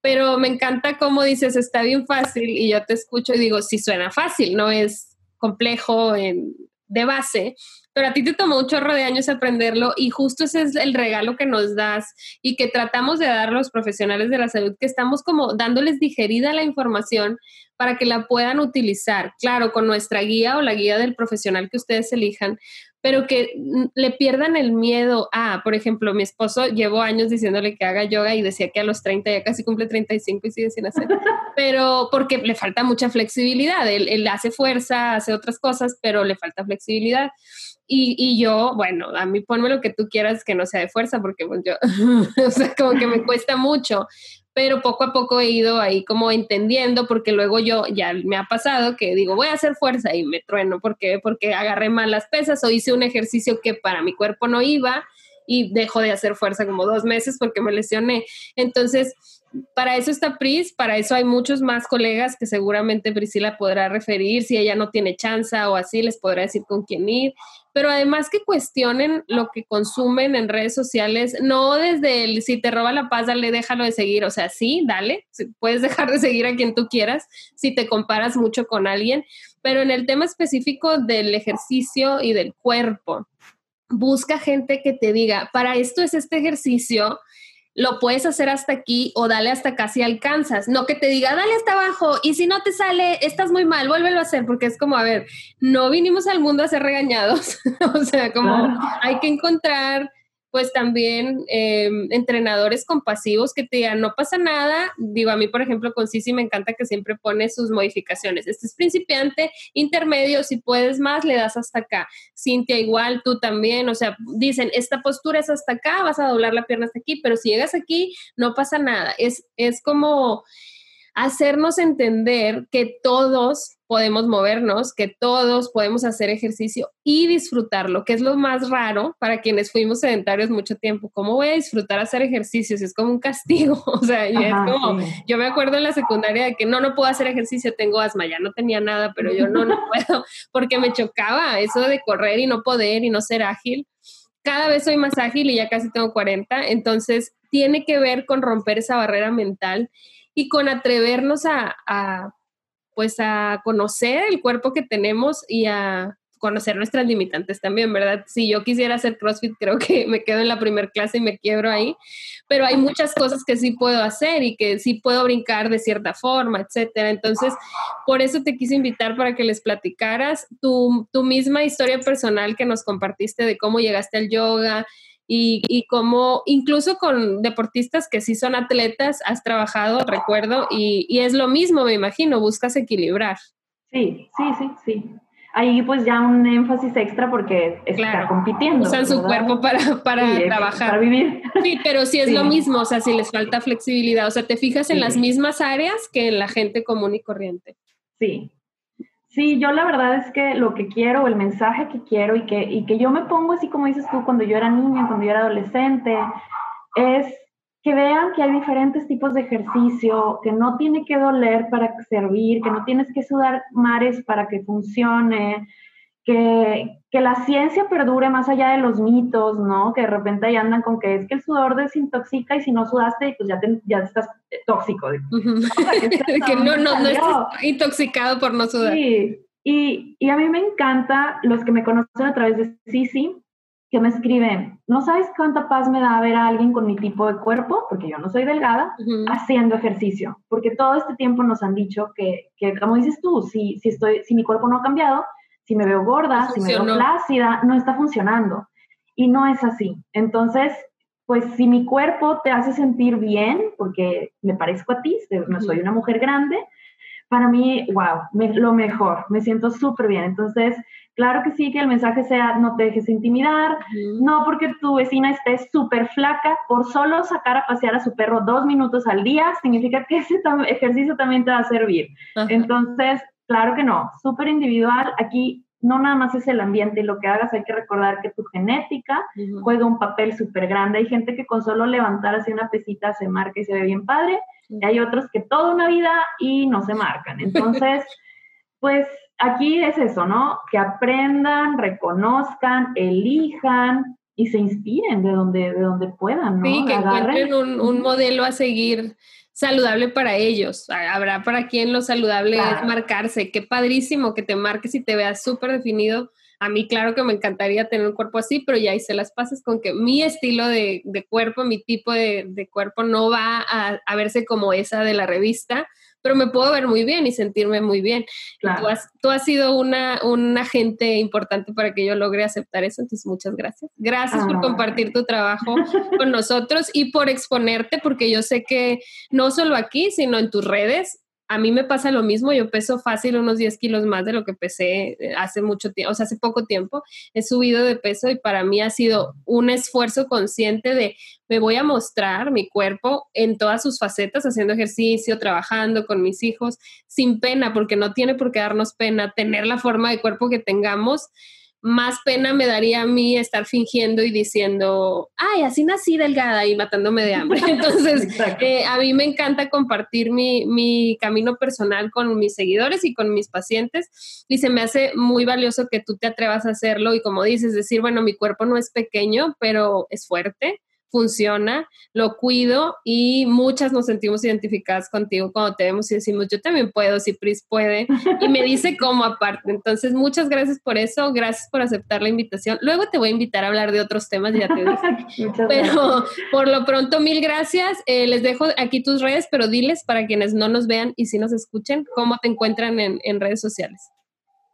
S1: Pero me encanta cómo dices, está bien fácil, y yo te escucho y digo, sí suena fácil, no es complejo en, de base, pero a ti te tomó un chorro de años aprenderlo y justo ese es el regalo que nos das y que tratamos de dar a los profesionales de la salud, que estamos como dándoles digerida la información para que la puedan utilizar, claro, con nuestra guía o la guía del profesional que ustedes elijan, pero que le pierdan el miedo. A, por ejemplo, mi esposo llevo años diciéndole que haga yoga y decía que a los 30 ya casi cumple 35 y sigue sin hacer, pero porque le falta mucha flexibilidad, él, él hace fuerza, hace otras cosas, pero le falta flexibilidad. Y, y, yo, bueno, a mí ponme lo que tú quieras que no sea de fuerza, porque pues yo, o sea, como que me cuesta mucho, pero poco a poco he ido ahí como entendiendo, porque luego yo ya me ha pasado que digo, voy a hacer fuerza y me trueno, porque Porque agarré mal las pesas o hice un ejercicio que para mi cuerpo no iba y dejo de hacer fuerza como dos meses porque me lesioné. Entonces, para eso está Pris, para eso hay muchos más colegas que seguramente Priscila podrá referir, si ella no tiene chance o así, les podrá decir con quién ir, pero además que cuestionen lo que consumen en redes sociales, no desde el si te roba la paz, dale, déjalo de seguir, o sea, sí, dale, puedes dejar de seguir a quien tú quieras si te comparas mucho con alguien, pero en el tema específico del ejercicio y del cuerpo, busca gente que te diga, para esto es este ejercicio, lo puedes hacer hasta aquí o dale hasta casi alcanzas. No que te diga, dale hasta abajo y si no te sale, estás muy mal, vuélvelo a hacer, porque es como, a ver, no vinimos al mundo a ser regañados. o sea, como hay que encontrar pues también em, entrenadores compasivos que te digan, no pasa nada. Digo, a mí, por ejemplo, con Sisi me encanta que siempre pone sus modificaciones. Este es principiante, intermedio, si puedes más, le das hasta acá. Cintia, igual, tú también. O sea, dicen, esta postura es hasta acá, vas a doblar la pierna hasta aquí, pero si llegas aquí, no pasa nada. Es, es como hacernos entender que todos podemos movernos, que todos podemos hacer ejercicio y disfrutarlo, que es lo más raro para quienes fuimos sedentarios mucho tiempo. ¿Cómo voy a disfrutar hacer ejercicio? Si es como un castigo, o sea, es como, yo me acuerdo en la secundaria de que no, no puedo hacer ejercicio, tengo asma, ya no tenía nada, pero yo no, no puedo, porque me chocaba eso de correr y no poder y no ser ágil. Cada vez soy más ágil y ya casi tengo 40, entonces tiene que ver con romper esa barrera mental y con atrevernos a, a pues a conocer el cuerpo que tenemos y a conocer nuestras limitantes también, ¿verdad? Si yo quisiera hacer CrossFit, creo que me quedo en la primera clase y me quiebro ahí, pero hay muchas cosas que sí puedo hacer y que sí puedo brincar de cierta forma, etcétera. Entonces, por eso te quise invitar para que les platicaras tu, tu misma historia personal que nos compartiste de cómo llegaste al yoga, y, y como incluso con deportistas que sí son atletas, has trabajado, recuerdo, y, y, es lo mismo, me imagino, buscas equilibrar.
S2: Sí, sí, sí, sí. Ahí pues ya un énfasis extra porque está compitiendo.
S1: Usan su cuerpo para, para trabajar.
S2: Para vivir.
S1: Sí, pero sí es lo mismo, o sea, si les falta flexibilidad, o sea, te fijas en las mismas áreas que en la gente común y corriente.
S2: Sí, Sí, yo la verdad es que lo que quiero, el mensaje que quiero y que, y que yo me pongo así como dices tú, cuando yo era niña, cuando yo era adolescente, es que vean que hay diferentes tipos de ejercicio, que no tiene que doler para servir, que no tienes que sudar mares para que funcione, que, que, la ciencia perdure más allá de los mitos, ¿no? Que de repente ahí andan con que es que el sudor desintoxica y si no sudaste, pues ya, ya estás tóxico.
S1: que no, no, no estás intoxicado por no sudar.
S2: Sí, y, y, a mí me encanta los que me conocen a través de Sisi, que me escriben, no sabes cuánta paz me da ver a alguien con mi tipo de cuerpo, porque yo no soy delgada, haciendo ejercicio, porque todo este tiempo nos han dicho que, que como dices tú, si, si, estoy, si mi cuerpo no ha cambiado, si me veo gorda, si me veo flácida, no está funcionando. Y no es así. Entonces, pues si mi cuerpo te hace sentir bien, porque me parezco a ti, no soy una mujer grande, para mí, wow, lo mejor, me siento súper bien. Entonces, claro que sí, que el mensaje sea, no te dejes intimidar, no porque tu vecina esté súper flaca, por solo sacar a pasear a su perro dos minutos al día, significa que ese ejercicio también te va a servir. Entonces, Claro que no, súper individual. Aquí no nada más es el ambiente y lo que hagas, hay que recordar que tu genética juega un papel súper grande. Hay gente que con solo levantar así una pesita se marca y se ve bien padre, y hay otros que toda una vida y no se marcan. Entonces, pues aquí es eso, ¿no? Que aprendan, reconozcan, elijan y se inspiren de donde, de donde puedan, ¿no?
S1: Sí, que encuentren un, un modelo a seguir saludable para ellos. Habrá para quien lo saludable es marcarse. Qué padrísimo que te marques y te veas súper definido. A mí, claro que me encantaría tener un cuerpo así, pero ya hice las pases con que mi estilo de, cuerpo, mi tipo de, cuerpo no va a, verse como esa de la revista pero me puedo ver muy bien y sentirme muy bien. Tú, has, tú, has, sido una, un agente importante para que yo logre aceptar eso, entonces muchas gracias. Gracias por ah. compartir tu trabajo con nosotros y por exponerte, porque yo sé que no solo aquí, sino en tus redes a mí me pasa lo mismo, yo peso fácil unos 10 kilos más de lo que pesé eh, hace mucho tiempo, o sea, hace poco tiempo, he subido de peso y para mí ha sido un esfuerzo consciente de me voy a mostrar mi cuerpo en todas sus facetas, haciendo ejercicio, trabajando con mis hijos, sin pena, porque no tiene por qué darnos pena tener la forma de cuerpo que tengamos más pena me daría a mí estar fingiendo y diciendo, ay, así nací delgada y matándome de hambre. Entonces, eh, a mí me encanta compartir mi, mi, camino personal con mis seguidores y con mis pacientes y se me hace muy valioso que tú te atrevas a hacerlo y como dices, decir, bueno, mi cuerpo no es pequeño, pero es fuerte funciona, lo cuido y muchas nos sentimos identificadas contigo cuando te vemos y decimos, yo también puedo, si Pris puede, y me dice cómo aparte. Entonces, muchas gracias por eso, gracias por aceptar la invitación. Luego te voy a invitar a hablar de otros temas, ya te dije. pero por lo pronto, mil gracias. Eh, les dejo aquí tus redes, pero diles para quienes no nos vean y si nos escuchen, cómo te encuentran en redes sociales.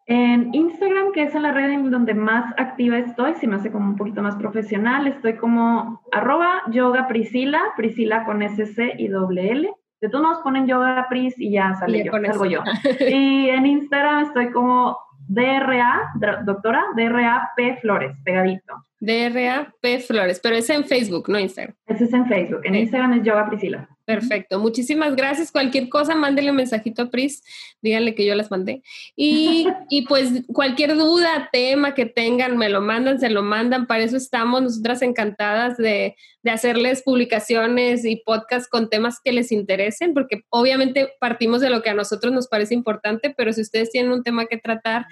S2: En Instagram, que es la red en donde más activa estoy, si me hace como un poquito más profesional, estoy como arroba yoga Priscila, Priscila con SC y doble L. De todos modos ponen yoga Pris y ya sale yo, salgo yo. Y en Instagram estoy como DRA, doctora, DRA P Flores, pegadito.
S1: DRA P Flores, pero es en Facebook, no Instagram.
S2: Ese es en Facebook, en Instagram es yoga Priscila.
S1: Perfecto, muchísimas gracias. Cualquier cosa, mándele un mensajito a Pris, díganle que yo las mandé. Y, y, pues cualquier duda, tema que tengan, me lo mandan, se lo mandan. Para eso estamos nosotras encantadas de, de hacerles publicaciones y podcasts con temas que les interesen, porque obviamente partimos de lo que a nosotros nos parece importante, pero si ustedes tienen un tema que tratar,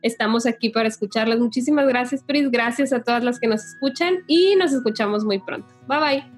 S1: estamos aquí para escucharlas. Muchísimas gracias, Pris. Gracias a todas las que nos escuchan y nos escuchamos muy pronto. Bye bye.